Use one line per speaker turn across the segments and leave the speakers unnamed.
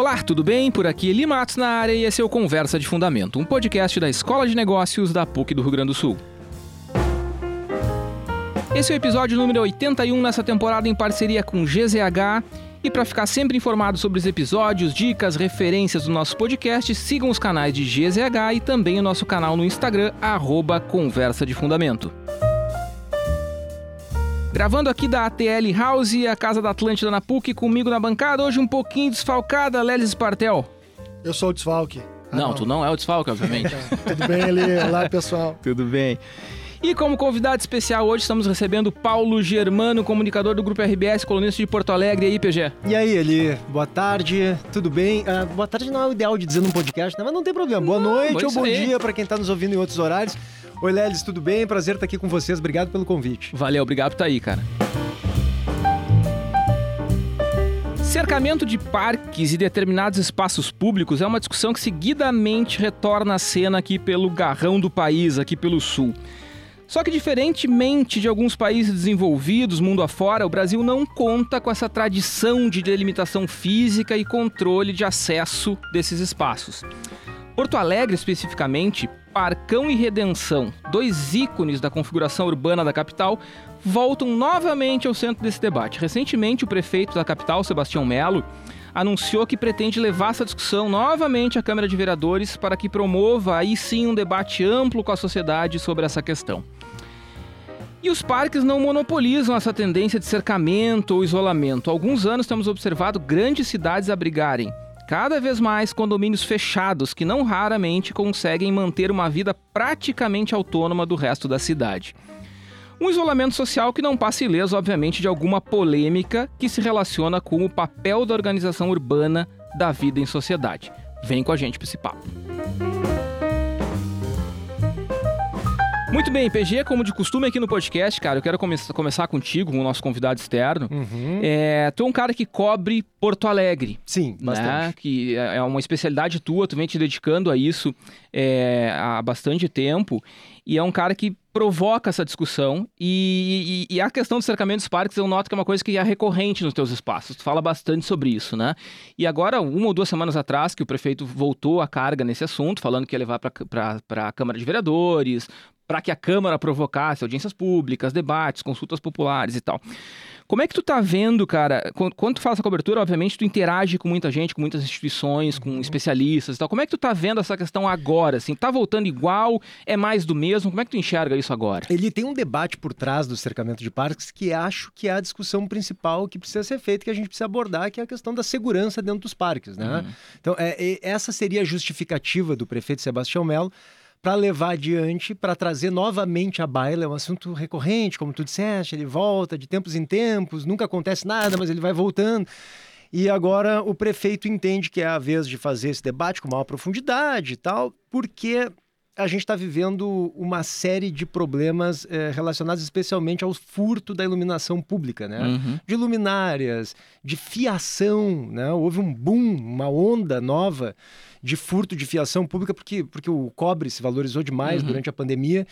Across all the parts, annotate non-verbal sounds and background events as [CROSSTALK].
Olá, tudo bem? Por aqui Eli Matos na área e esse é o Conversa de Fundamento, um podcast da Escola de Negócios da PUC do Rio Grande do Sul. Esse é o episódio número 81 nessa temporada em parceria com GZH. E para ficar sempre informado sobre os episódios, dicas, referências do nosso podcast, sigam os canais de GZH e também o nosso canal no Instagram, arroba Conversa de Fundamento. Gravando aqui da ATL House, a Casa da Atlântida na PUC, comigo na bancada, hoje um pouquinho desfalcada, Lelis Spartel.
Eu sou o desfalque.
Ah, não, não, tu não é o desfalque, obviamente. [LAUGHS]
Tudo bem, Eli? Olá, pessoal. [LAUGHS]
Tudo bem. E como convidado especial hoje estamos recebendo Paulo Germano, comunicador do Grupo RBS, colunista de Porto Alegre. E aí, PG?
E aí, Eli? Boa tarde, tudo bem? Uh, boa tarde não é o ideal de dizer num podcast, né? mas não tem problema. Boa não, noite ou bom aí. dia para quem está nos ouvindo em outros horários. Oi, Lelis, tudo bem? Prazer estar aqui com vocês. Obrigado pelo convite.
Valeu, obrigado por estar aí, cara. Cercamento de parques e determinados espaços públicos é uma discussão que seguidamente retorna à cena aqui pelo garrão do país, aqui pelo sul. Só que, diferentemente de alguns países desenvolvidos, mundo afora, o Brasil não conta com essa tradição de delimitação física e controle de acesso desses espaços. Porto Alegre, especificamente, Parcão e Redenção, dois ícones da configuração urbana da capital, voltam novamente ao centro desse debate. Recentemente, o prefeito da capital, Sebastião Melo, anunciou que pretende levar essa discussão novamente à Câmara de Vereadores para que promova aí sim um debate amplo com a sociedade sobre essa questão. E os parques não monopolizam essa tendência de cercamento ou isolamento. Há alguns anos temos observado grandes cidades abrigarem cada vez mais condomínios fechados que não raramente conseguem manter uma vida praticamente autônoma do resto da cidade. Um isolamento social que não passa ileso, obviamente, de alguma polêmica que se relaciona com o papel da organização urbana da vida em sociedade. Vem com a gente para esse papo. Muito bem, PG, como de costume aqui no podcast, cara, eu quero come começar contigo, com o nosso convidado externo. Uhum. É, tu é um cara que cobre Porto Alegre.
Sim,
né? bastante. Que é, é uma especialidade tua, tu vem te dedicando a isso é, há bastante tempo. E é um cara que provoca essa discussão. E, e, e, a questão do cercamento dos parques, eu noto que é uma coisa que é recorrente nos teus espaços. Tu fala bastante sobre isso, né? E agora, uma ou duas semanas atrás, que o prefeito voltou a carga nesse assunto, falando que ia levar para a Câmara de Vereadores, para que a Câmara provocasse audiências públicas, debates, consultas populares e tal. Como é que tu tá vendo, cara? Quando tu faz essa cobertura, obviamente tu interage com muita gente, com muitas instituições, com uhum. especialistas e tal. Como é que tu tá vendo essa questão agora? Assim, tá voltando igual? É mais do mesmo? Como é que tu enxerga isso agora?
Ele tem um debate por trás do cercamento de parques que acho que é a discussão principal que precisa ser feita, que a gente precisa abordar, que é a questão da segurança dentro dos parques, né? Uhum. Então, é, é, essa seria a justificativa do prefeito Sebastião Melo para levar adiante, para trazer novamente a baila. É um assunto recorrente, como tu disseste, ele volta de tempos em tempos, nunca acontece nada, mas ele vai voltando. E agora o prefeito entende que é a vez de fazer esse debate com maior profundidade e tal, porque a gente está vivendo uma série de problemas é, relacionados especialmente ao furto da iluminação pública, né? Uhum. De luminárias, de fiação, né? Houve um boom, uma onda nova de furto de fiação pública, porque, porque o cobre se valorizou demais uhum. durante a pandemia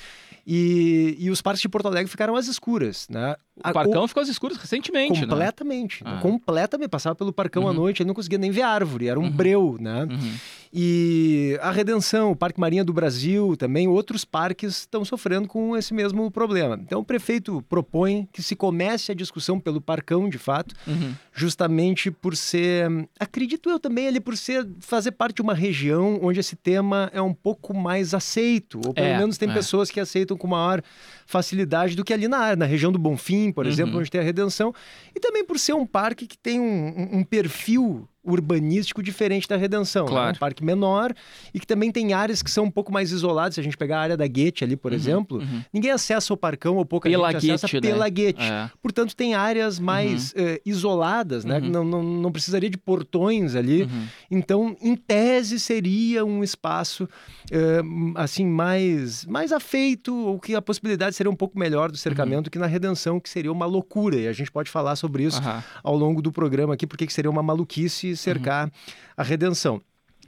e, e os parques de Porto Alegre ficaram às escuras. Né?
O Parcão o... ficou às escuras recentemente,
né? Completamente. Né? Ah. Completamente. Passava pelo Parcão uhum. à noite, ele não conseguia nem ver árvore, era um uhum. breu, né? Uhum. E a Redenção, o Parque Marinha do Brasil, também outros parques estão sofrendo com esse mesmo problema. Então o prefeito propõe que se comece a discussão pelo Parcão, de fato, uhum. justamente por ser, acredito eu também, ele por ser fazer parte de uma região onde esse tema é um pouco mais aceito, ou pelo é, menos tem é. pessoas que aceitam com maior facilidade do que ali na, na região do Bonfim, por uhum. exemplo, onde tem a Redenção, e também por ser um parque que tem um, um perfil urbanístico diferente da Redenção. Claro. É um parque menor e que também tem áreas que são um pouco mais isoladas. Se a gente pegar a área da Guete ali, por uhum, exemplo, uhum. ninguém acessa o Parcão ou pouca pela gente acessa Guete, pela né? Guete. É. Portanto, tem áreas mais uhum. uh, isoladas, né? Uhum. Não, não, não, precisaria de portões ali. Uhum. Então, em tese, seria um espaço uh, assim mais, mais afeito ou que a possibilidade seria um pouco melhor do cercamento uhum. que na Redenção, que seria uma loucura. E a gente pode falar sobre isso ao longo do programa aqui, porque que seria uma maluquice cercar uhum. a redenção.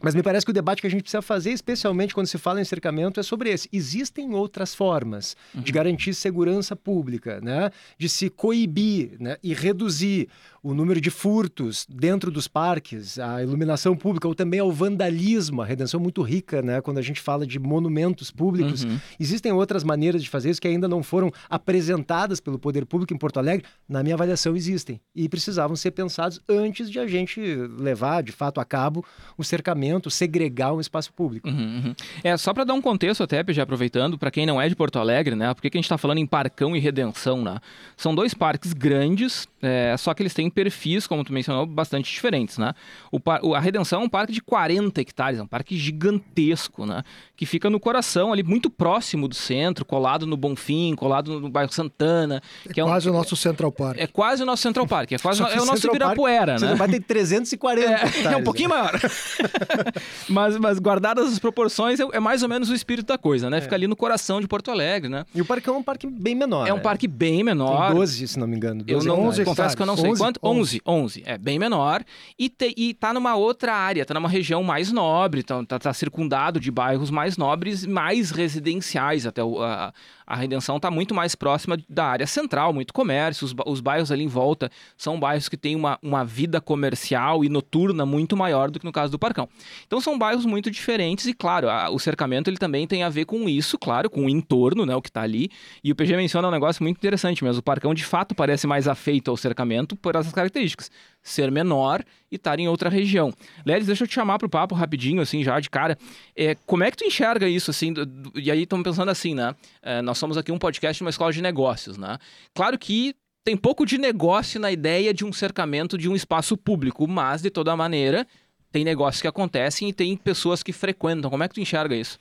Mas me parece que o debate que a gente precisa fazer, especialmente quando se fala em cercamento, é sobre esse. Existem outras formas uhum. de garantir segurança pública, né? de se coibir né? e reduzir o número de furtos dentro dos parques, a iluminação pública ou também ao vandalismo, a redenção muito rica, né? Quando a gente fala de monumentos públicos, uhum. existem outras maneiras de fazer isso que ainda não foram apresentadas pelo poder público em Porto Alegre. Na minha avaliação, existem e precisavam ser pensados antes de a gente levar, de fato, a cabo o cercamento, segregar um espaço público.
Uhum, uhum. É só para dar um contexto até, já aproveitando, para quem não é de Porto Alegre, né? Por que a gente está falando em Parcão e Redenção, né? São dois parques grandes, é, só que eles têm perfis, como tu mencionou, bastante diferentes, né? O, a Redenção é um parque de 40 hectares, é um parque gigantesco, né? Que fica no coração, ali muito próximo do centro, colado no Bonfim, colado no bairro Santana.
É
que
é quase
um,
o nosso Central Park.
É quase o nosso Central Park, é quase é o nosso Ibirapuera,
Park,
né?
Vai ter 340
é,
hectares. [LAUGHS]
É um pouquinho maior. [LAUGHS] [LAUGHS] mas, mas guardadas as proporções, é, é, mais ou menos o espírito da coisa, né? É. Fica ali no coração de Porto Alegre, né?
E o parque é um parque bem menor.
É um parque bem menor.
Tem 12, se não me engano.
12 eu não, 11 confesso que eu não sei 11, quanto. 11, 11. É bem menor. E, te, e tá numa outra área, tá numa região mais nobre, tá, tá, tá circundado de bairros mais nobres, mais residenciais. Até o, a, a Redenção está muito mais próxima da área central, muito comércio. Os, os bairros ali em volta são bairros que têm uma, uma vida comercial e noturna muito maior do que no caso do Parcão. Então são bairros muito diferentes e, claro, a, o cercamento ele também tem a ver com isso, claro, com o entorno, né, o que está ali. E o PG menciona um negócio muito interessante mesmo. O Parcão, de fato, parece mais afeito ao cercamento por essas características. Ser menor e estar em outra região. Lelis, deixa eu te chamar para o papo rapidinho, assim, já de cara. É, como é que tu enxerga isso, assim? Do, do, e aí estamos pensando assim, né? É, nós somos aqui um podcast de uma escola de negócios, né? Claro que tem pouco de negócio na ideia de um cercamento de um espaço público, mas, de toda maneira, tem negócios que acontecem e tem pessoas que frequentam. Como é que tu enxerga isso?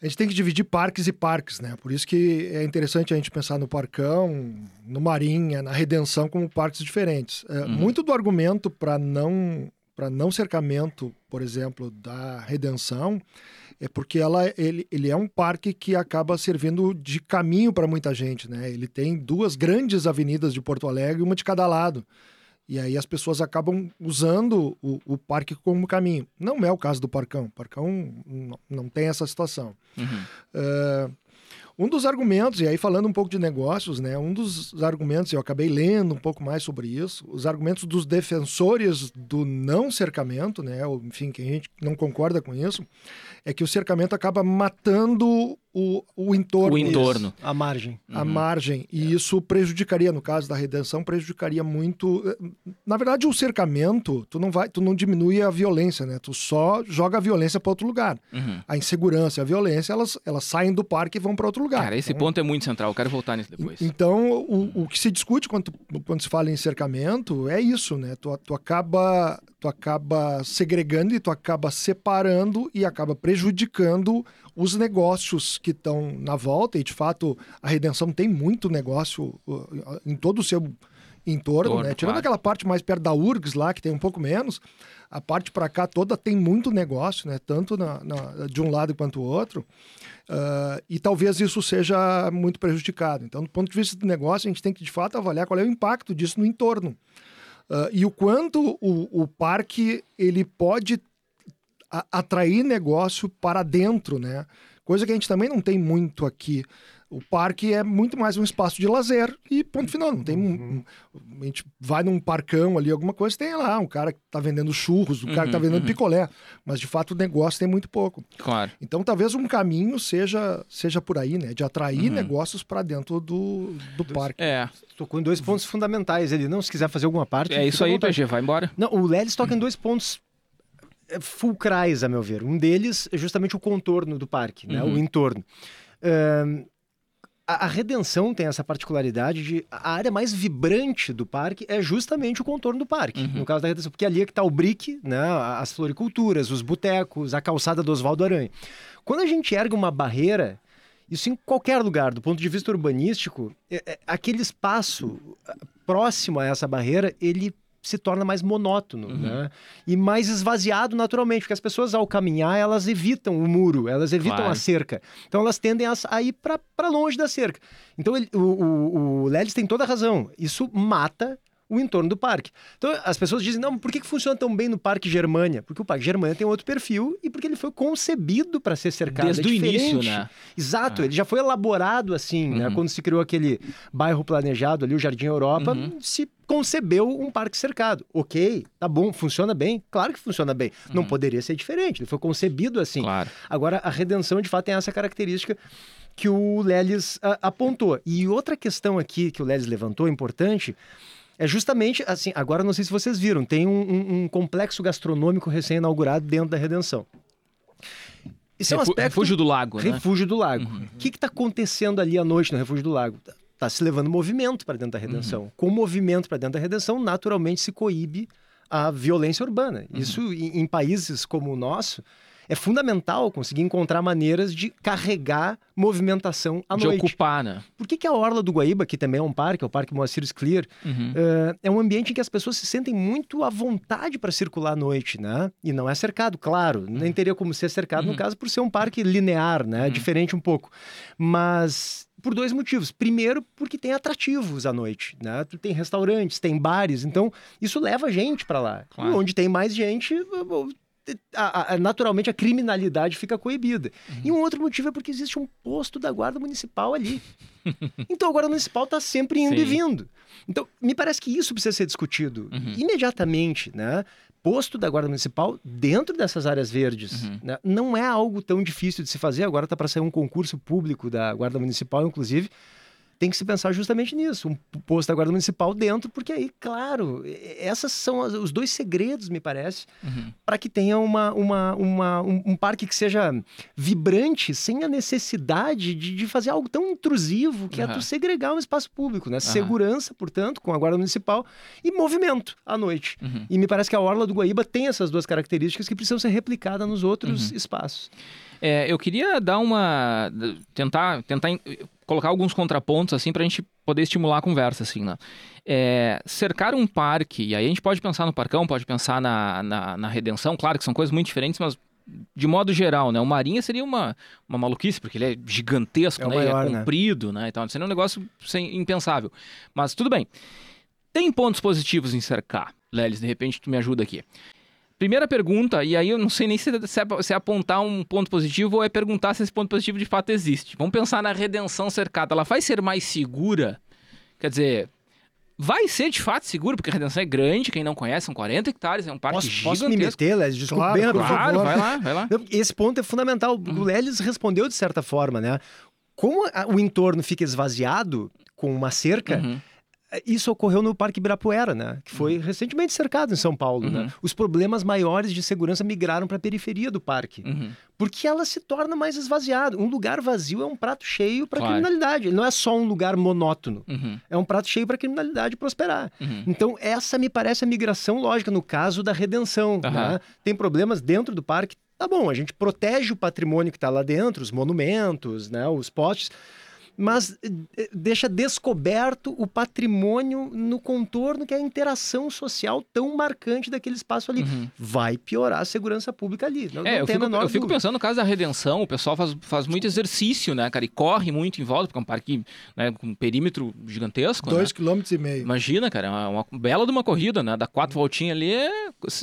A gente tem que dividir parques e parques, né? Por isso que é interessante a gente pensar no Parcão, no Marinha, na Redenção como parques diferentes. É, uhum. Muito do argumento para não para não cercamento, por exemplo, da Redenção, é porque ela, ele, ele é um parque que acaba servindo de caminho para muita gente, né? Ele tem duas grandes avenidas de Porto Alegre, uma de cada lado. E aí as pessoas acabam usando o, o parque como caminho. Não é o caso do Parcão. O Parcão não, não tem essa situação. Uhum. Uh, um dos argumentos, e aí falando um pouco de negócios, né? Um dos argumentos, eu acabei lendo um pouco mais sobre isso, os argumentos dos defensores do não cercamento, né? Enfim, que a gente não concorda com isso, é que o cercamento acaba matando o, o entorno.
O entorno.
Isso. A margem.
A uhum. margem. E é. isso prejudicaria, no caso da redenção, prejudicaria muito. Eh, na verdade, o cercamento, tu não vai, tu não diminui a violência, né? Tu só joga a violência para outro lugar. Uhum. A insegurança e a violência, elas, elas saem do parque e vão para outro lugar.
Cara, esse então, ponto é muito central. Eu quero voltar nisso depois.
Então, o, o que se discute quando, quando se fala em cercamento é isso, né? Tu, tu acaba tu acaba segregando e tu acaba separando e acaba prejudicando os negócios que estão na volta. E de fato, a redenção tem muito negócio em todo o seu entorno, Torno, né? Tirando claro. aquela parte mais perto da URGS lá, que tem um pouco menos, a parte para cá toda tem muito negócio, né? Tanto na, na, de um lado quanto o outro. Uh, e talvez isso seja muito prejudicado. Então, do ponto de vista do negócio, a gente tem que de fato avaliar qual é o impacto disso no entorno. Uh, e o quanto o, o parque ele pode atrair negócio para dentro, né? Coisa que a gente também não tem muito aqui. O parque é muito mais um espaço de lazer e ponto final. Não tem uhum. um, a gente vai num parcão ali, alguma coisa, tem lá um cara que tá vendendo churros, o um uhum, cara que tá uhum, vendendo uhum. picolé. Mas de fato o negócio tem muito pouco.
Claro.
Então talvez um caminho seja, seja por aí, né? De atrair uhum. negócios para dentro do, do parque.
É.
Tocou em dois pontos fundamentais. Ele não, se quiser fazer alguma parte.
É isso aí, PG, vai embora.
Não, o Lelis toca em dois pontos fulcrais, a meu ver. Um deles é justamente o contorno do parque, né? Uhum. o entorno. Uh, a, redenção tem essa particularidade de a área mais vibrante do parque é justamente o contorno do parque. Uhum. No caso da redenção, porque ali é que está o brick, né? as floriculturas, os botecos, a calçada do Oswaldo Aranha. Quando a gente ergue uma barreira, isso em qualquer lugar, do ponto de vista urbanístico, é, é, aquele espaço próximo a essa barreira, ele se torna mais monótono, uhum. né? E mais esvaziado naturalmente, porque as pessoas ao caminhar, elas evitam o muro, elas evitam claro. a cerca. Então elas tendem a, a ir para longe da cerca. Então ele, o, o, o Lelis tem toda a razão. Isso mata o entorno do parque. Então as pessoas dizem, não, por que, que funciona tão bem no Parque Germânia? Porque o Parque Germânia tem outro perfil e porque ele foi concebido para ser cercado.
Desde
é
o início, né?
Exato, ah. ele já foi elaborado assim, né? uhum. né? Quando se criou aquele bairro planejado ali, o Jardim Europa, uhum. se concebeu um parque cercado. Ok, tá bom, funciona bem? Claro que funciona bem. Uhum. Não poderia ser diferente, ele foi concebido assim.
Claro.
Agora, a redenção de fato tem essa característica que o Lelis uh, apontou. E outra questão aqui que o Lelis levantou, importante, é justamente assim. Agora, não sei se vocês viram, tem um, um, um complexo gastronômico recém-inaugurado dentro da Redenção.
Isso é um aspecto... Refúgio do Lago,
né? Refúgio do Lago. Uhum. O que está acontecendo ali à noite no Refúgio do Lago? Está se levando movimento para dentro da Redenção. Uhum. Com movimento para dentro da Redenção, naturalmente se coíbe a violência urbana. Uhum. Isso, em, em países como o nosso, é fundamental conseguir encontrar maneiras de carregar movimentação à
de
noite.
De ocupar, né?
Por que, que a Orla do Guaíba, que também é um parque, é o Parque Moacir Clear, uhum. uh, é um ambiente em que as pessoas se sentem muito à vontade para circular à noite, né? E não é cercado, claro. Uhum. Nem teria como ser cercado, uhum. no caso, por ser um parque linear, né? Uhum. Diferente um pouco. Mas por dois motivos. Primeiro, porque tem atrativos à noite, né? Tem restaurantes, tem bares, então isso leva gente para lá. Claro. E onde tem mais gente, a, a, naturalmente a criminalidade fica coibida. Uhum. E um outro motivo é porque existe um posto da Guarda Municipal ali. [LAUGHS] então a Guarda Municipal está sempre indo Sim. e vindo. Então, me parece que isso precisa ser discutido uhum. imediatamente, né? Posto da Guarda Municipal dentro dessas áreas verdes. Uhum. Né? Não é algo tão difícil de se fazer. Agora está para sair um concurso público da Guarda Municipal, inclusive, tem que se pensar justamente nisso, um posto da Guarda Municipal dentro, porque aí, claro, essas são os dois segredos, me parece, uhum. para que tenha uma, uma, uma um, um, parque que seja vibrante, sem a necessidade de, de fazer algo tão intrusivo, que uhum. é tu segregar um espaço público, né? Uhum. Segurança, portanto, com a Guarda Municipal e movimento à noite. Uhum. E me parece que a Orla do Guaíba tem essas duas características que precisam ser replicadas nos outros uhum. espaços.
É, eu queria dar uma. tentar, tentar colocar alguns contrapontos assim para a gente poder estimular a conversa assim, né? É, cercar um parque, e aí a gente pode pensar no Parcão, pode pensar na, na, na, Redenção, claro que são coisas muito diferentes, mas de modo geral, né? O Marinha seria uma, uma maluquice, porque ele é gigantesco, é né? Maior, ele é né? comprido, né? né? Então seria um negócio sem, impensável. Mas tudo bem. Tem pontos positivos em cercar. Lelis, de repente tu me ajuda aqui. Primeira pergunta, e aí eu não sei nem se, se, é, se é apontar um ponto positivo ou é perguntar se esse ponto positivo de fato existe. Vamos pensar na redenção cercada. Ela vai ser mais segura? Quer dizer, vai ser de fato seguro, porque a Redenção é grande, quem não conhece, são 40 hectares, é um parque
posso,
gigantesco.
Posso me meter, Lelis? Desculpa, claro, bem,
por claro, favor. vai lá, vai lá.
Esse ponto é fundamental. Uhum. O Lelis respondeu de certa forma, né? Como o entorno fica esvaziado com uma cerca... Uhum isso ocorreu no Parque Ibirapuera, né? Que foi uhum. recentemente cercado em São Paulo, né? uhum. né? Os problemas maiores de segurança migraram para a periferia do parque. Uhum. Porque ela se torna mais esvaziada. Um lugar vazio é um prato cheio para claro. criminalidade. Ele não é só um lugar monótono. Uhum. É um prato cheio para criminalidade prosperar. Uhum. Então, essa me parece a migração lógica no caso da redenção. Né? Tem problemas dentro do parque. Tá bom, a gente protege o patrimônio que está lá dentro, os monumentos, né, os postes mas eh, deixa descoberto o patrimônio no contorno que é a interação social tão marcante daquele espaço ali. Uhum. Vai piorar a segurança pública ali.
Não, é, não eu, fico, eu fico, pensando no caso da Redenção, o pessoal faz, faz muito exercício, né, cara? E corre muito em volta, porque é um parque né, com um perímetro gigantesco.
Dois
né?
quilômetros e meio.
Imagina, cara, é uma, uma, bela de uma corrida, né? Dá quatro voltinhas ali,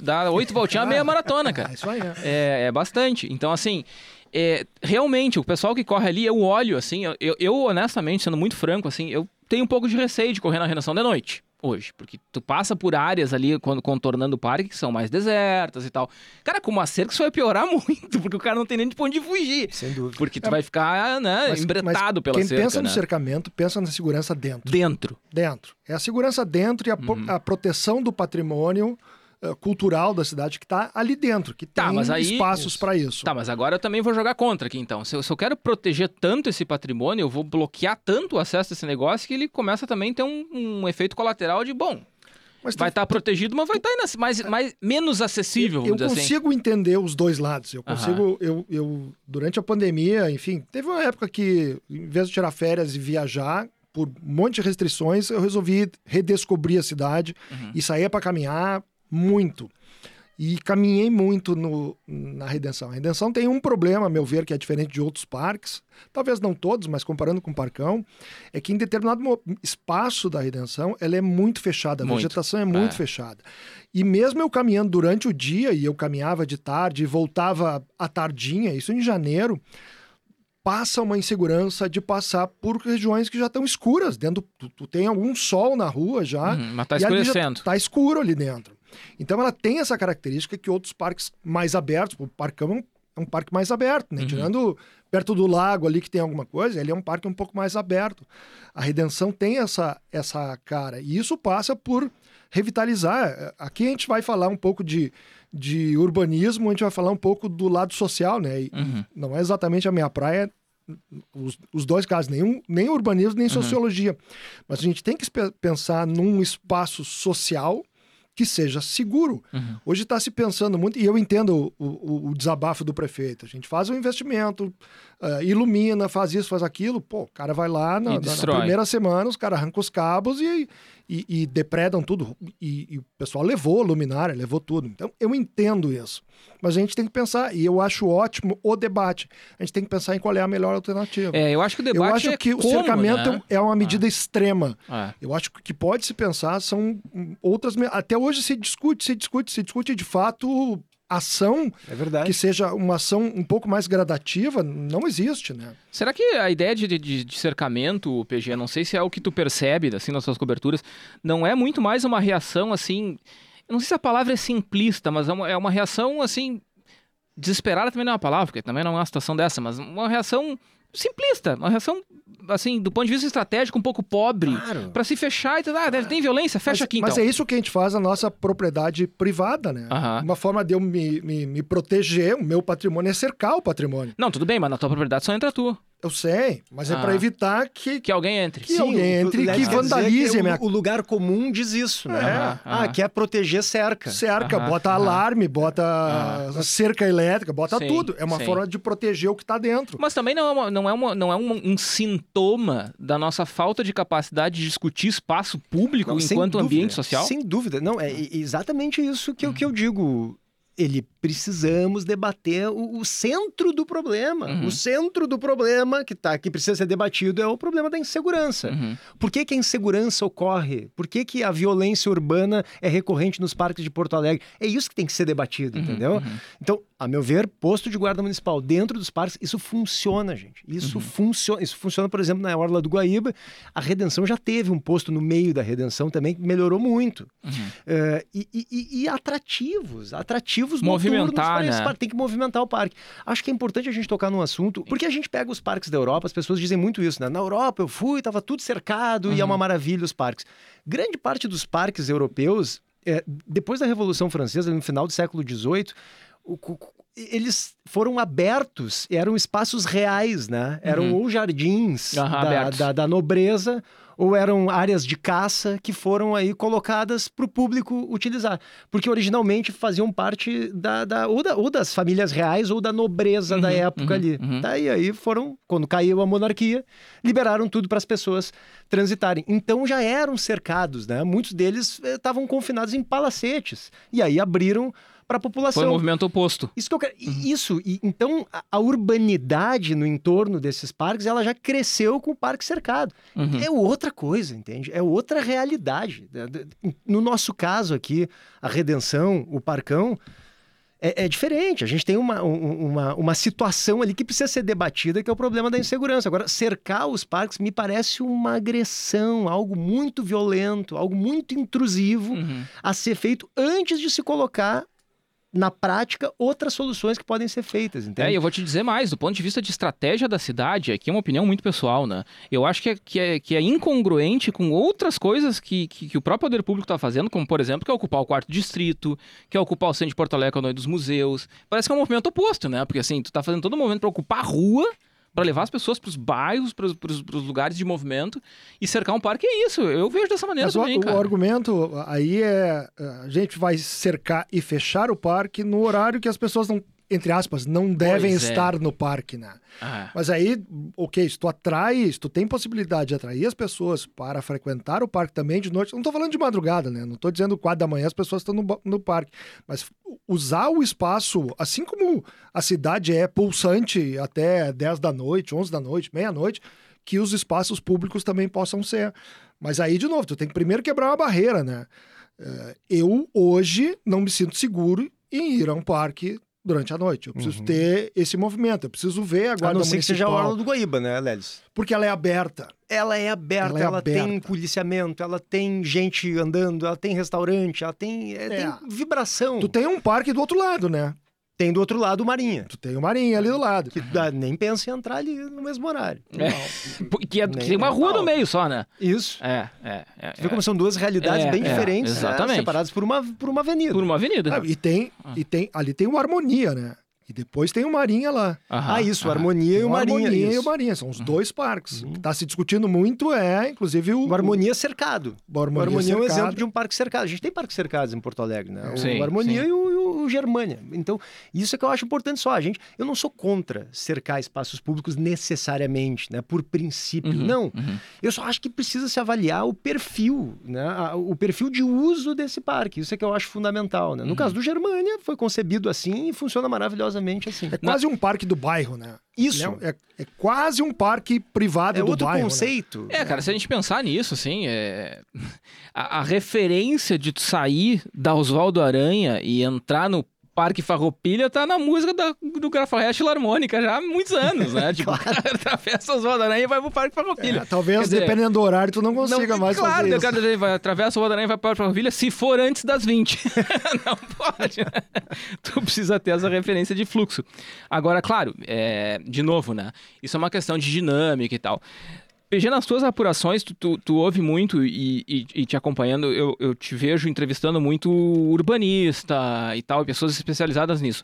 dá oito voltinhas, meia [LAUGHS] maratona, cara. É isso aí, é. é, é bastante. Então, assim, é, realmente, o pessoal que corre ali, eu olho, assim, eu, eu, honestamente, sendo muito franco, assim, eu tenho um pouco de receio de correr na Redenção de noite hoje, porque tu passa por áreas ali quando contornando o parque que são mais desertas e tal. Cara, com uma cerca isso vai piorar [LAUGHS] muito, porque o cara não tem nem de onde fugir.
Sem dúvida.
Porque tu é, vai ficar, né, mas, embretado mas pela
quem
cerca.
Quem pensa
né?
no cercamento, pensa na segurança dentro.
Dentro.
Dentro. É a segurança dentro e a, uhum. a proteção do patrimônio eh, cultural da cidade que está ali dentro, que tá, tem aí, espaços para isso.
Tá, mas agora eu também vou jogar contra aqui então. Se eu, se eu, quero proteger tanto esse patrimônio, eu vou bloquear tanto o acesso a esse negócio que ele começa também a ter um, um efeito colateral de, bom, mas vai estar tá protegido, mas vai estar tá mais, mais, menos acessível.
Eu, eu assim. consigo assim. entender os dois lados. Eu consigo. Uhum. Eu, eu, durante a pandemia, enfim, teve uma época que, em vez de tirar férias e viajar, por um monte de restrições, eu resolvi redescobrir a cidade uhum. e sair para caminhar muito. e caminhei muito no, na Redenção. A Redenção tem um problema, a meu ver, que é diferente de outros parques, talvez não todos, mas comparando com o Parcão, é que em determinado espaço da Redenção ela é muito fechada, a muito. vegetação é muito é. fechada. E mesmo eu caminhando durante o dia, e eu caminhava de tarde e voltava à tardinha, isso em janeiro, passa uma insegurança de passar por regiões que já estão escuras. Dentro, tu, tu tem algum sol na rua já.
Uhum, mas está escurecendo.
Está escuro ali dentro. Então ela tem essa característica que outros parques mais abertos, o Parcão é um parque mais aberto, né? Uhum. Tirando perto do lago ali que tem alguma coisa, ele é um parque um pouco mais aberto. A Redenção tem essa, essa cara. E isso passa por revitalizar. Aqui a gente vai falar um pouco de, de urbanismo, a gente vai falar um pouco do lado social, né? Uhum. Não é exatamente a minha praia, os, os dois casos, nenhum, nem urbanismo, nem uhum. sociologia. Mas a gente tem que pensar num espaço social que seja seguro. Uhum. Hoje está se pensando muito, e eu entendo o, o, o, desabafo do prefeito. A gente faz um investimento, uh, ilumina, faz isso, faz aquilo. Pô, o cara vai lá na, na, na primeira semana, os caras arrancam os cabos e, e, e depredam tudo. E, e, o pessoal levou a luminária, levou tudo. Então, eu entendo isso. Mas a gente tem que pensar, e eu acho ótimo o debate. A gente tem que pensar em qual é a melhor alternativa.
É, eu acho que o debate
Eu acho
é
que
como,
o cercamento
né?
é uma medida ah. extrema. Ah. Eu acho que o que pode se pensar são outras... Até hoje se discute, se discute, se discute de fato ação
é
que seja uma ação um pouco mais gradativa não existe, né?
Será que a ideia de, de, de, cercamento, PG, não sei se é o que tu percebe assim nas suas coberturas, não é muito mais uma reação assim, eu não sei se a palavra é simplista, mas é uma, é uma reação assim desesperada também não é uma palavra, porque também não é uma situação dessa, mas uma reação simplista, uma reação assim, do ponto de vista estratégico, um pouco pobre, claro. para se fechar e dizer, ah, tem violência, fecha
mas,
aqui então.
Mas é isso que a gente faz na nossa propriedade privada, né? Uhum. Uma forma de eu me, me, me proteger, o meu patrimônio é cercar o patrimônio.
Não, tudo bem, mas na tua propriedade só entra tu.
Eu sei, mas é ah. para evitar que...
Que alguém entre.
Que Sim, alguém entre e que vandalize.
Que minha... O lugar comum diz isso, né? É. Ah, quer proteger cerca.
Cerca, bota alarme, bota cerca elétrica, bota sim, tudo. É uma sim. forma de proteger o que está dentro.
Mas também não é, uma, não é, uma, não é um, um, sintoma da nossa falta de capacidade de discutir espaço público não, enquanto ambiente social?
Sem dúvida. Não, é exatamente isso que, que eu digo ele precisamos debater o, o centro do problema. Uhum. O centro do problema que tá que precisa ser debatido é o problema da insegurança. Uhum. Por que, que a insegurança ocorre? Por que, que a violência urbana é recorrente nos parques de Porto Alegre? É isso que tem que ser debatido, uhum. entendeu? Uhum. Então, a meu ver, posto de guarda municipal dentro dos parques, isso funciona, gente. Isso uhum. funciona. Isso funciona, por exemplo, na Orla do Guaíba. A Redenção já teve um posto no meio da Redenção também que melhorou muito. Uh, e, e, e atrativos, atrativos
movimentar, né?
Tem que movimentar o parque. Acho que é importante a gente tocar num assunto, porque a gente pega os parques da Europa, as pessoas dizem muito isso, né? Na Europa eu fui, estava tudo cercado uhum. e é uma uhum. maravilha os parques. Grande parte dos parques europeus, é, depois da Revolução Francesa, no final do século XVIII, o, eles foram abertos, eram espaços reais, né? Eram uhum. ou jardins uhum, da, da, da, nobreza ou eram áreas de caça que foram aí colocadas para o público utilizar. Porque originalmente faziam parte da, da, ou, da ou das famílias reais ou da nobreza uhum, da época uhum, ali. Uhum. Daí aí foram, quando caiu a monarquia, liberaram tudo para as pessoas transitarem. Então já eram cercados, né? Muitos deles eh, estavam confinados em palacetes. E aí abriram para a população.
Foi o movimento oposto.
Isso que eu quero. Uhum. Isso. E, então, a, a, urbanidade no entorno desses parques, ela já cresceu com o parque cercado. Uhum. É outra coisa, entende? É outra realidade. No nosso caso aqui, a Redenção, o Parcão. É, é, diferente. A gente tem uma, uma, uma situação ali que precisa ser debatida, que é o problema da insegurança. Agora, cercar os parques me parece uma agressão, algo muito violento, algo muito intrusivo uhum. a ser feito antes de se colocar na prática, outras soluções que podem ser feitas, entende?
É, e eu vou te dizer mais, do ponto de vista de estratégia da cidade, aqui é uma opinião muito pessoal, né? Eu acho que é, que é, que é incongruente com outras coisas que, que, que o próprio poder público está fazendo, como, por exemplo, que é ocupar o quarto distrito, que é ocupar o centro de Porto Alegre, a noite dos museus. Parece que é um movimento oposto, né? Porque, assim, tu está fazendo todo momento para ocupar a rua para levar as pessoas para os bairros, para os lugares de movimento e cercar um parque é isso. Eu vejo dessa maneira Mas também,
o,
cara.
o argumento aí é a gente vai cercar e fechar o parque no horário que as pessoas não entre aspas, não devem pois é. estar é. no parque, né? Ah. Mas aí, ok, se tu atrai, se tu tem possibilidade de atrair as pessoas para frequentar o parque também de noite, não estou falando de madrugada, né? Não estou dizendo quatro da manhã as pessoas estão no, no parque, mas usar o espaço, assim como a cidade é pulsante até 10 da noite, 11 da noite, meia-noite, que os espaços públicos também possam ser. Mas aí, de novo, tu tem que primeiro quebrar uma barreira, né? Eh, eu hoje não me sinto seguro em ir a um parque durante a noite. Eu preciso uhum. ter esse movimento, eu preciso ver a guarda a não ser que seja a
hora do Guaíba, né, Lelis?
Porque ela é aberta.
Ela é aberta, ela, é ela aberta. tem policiamento, ela tem gente andando, ela tem restaurante, ela tem, é, é. tem vibração.
Tu tem um parque do outro lado, né?
Tem do outro lado o Marinha.
Tu tem o Marinha ali do lado.
Que dá, nem pensa em entrar ali no mesmo horário.
É. Que, é, tem uma rua no meio só, né?
Isso.
É, é. é
Você vê como são duas realidades é, bem é, diferentes,
exatamente.
Né? separadas por uma, por uma avenida.
Por uma avenida.
Ah, e, tem, ah. e tem, ali tem o Harmonia, né? E depois tem o Marinha lá.
Aham, ah, isso, aham. Harmonia e o Marinha.
Harmonia isso. e o Marinha, são os uhum. dois parques. Uhum. O que está se discutindo muito é, inclusive, o.
O Harmonia cercado. O Harmonia, o Harmonia é um exemplo de um parque cercado. A gente tem parques cercados em Porto Alegre, né? Sim, o Harmonia sim. e o, o, Germânia. Então, isso é que eu acho importante só. A gente, eu não sou contra cercar espaços públicos necessariamente, né? Por princípio. Uhum, não. Uhum. Eu só acho que precisa se avaliar o perfil, né? O perfil de uso desse parque. Isso é que eu acho fundamental, né? No uhum. caso do Germânia, foi concebido assim e funciona maravilhosamente assim.
É quase um parque do bairro, né?
Isso.
É, é, é, quase um parque privado é do
outro
bairro.
Né? conceito.
Né? É, cara, se a gente pensar nisso, assim, é... [LAUGHS] a, a referência de sair da Oswaldo Aranha e entrar no Parque Farroupilha tá na música da, do Grafarrest Filarmônica já há muitos anos, né? [LAUGHS] Tipo, claro. [LAUGHS] atravessa os Aranha e vai pro Parque Farroupilha. É,
talvez, dizer, dependendo do horário, tu não consiga não, mais claro, fazer. Claro,
dizer, vai, atravessa o Aranha e vai pro Parque Farroupilha se for antes das 20. [LAUGHS] não pode, né? Tu precisa ter essa referência de fluxo. Agora, claro, é, de novo, né? Isso é uma questão de dinâmica e tal. PG, nas tuas apurações, tu, tu, tu ouve muito e, e, e, te acompanhando, eu, eu te vejo entrevistando muito urbanista e tal, pessoas especializadas nisso.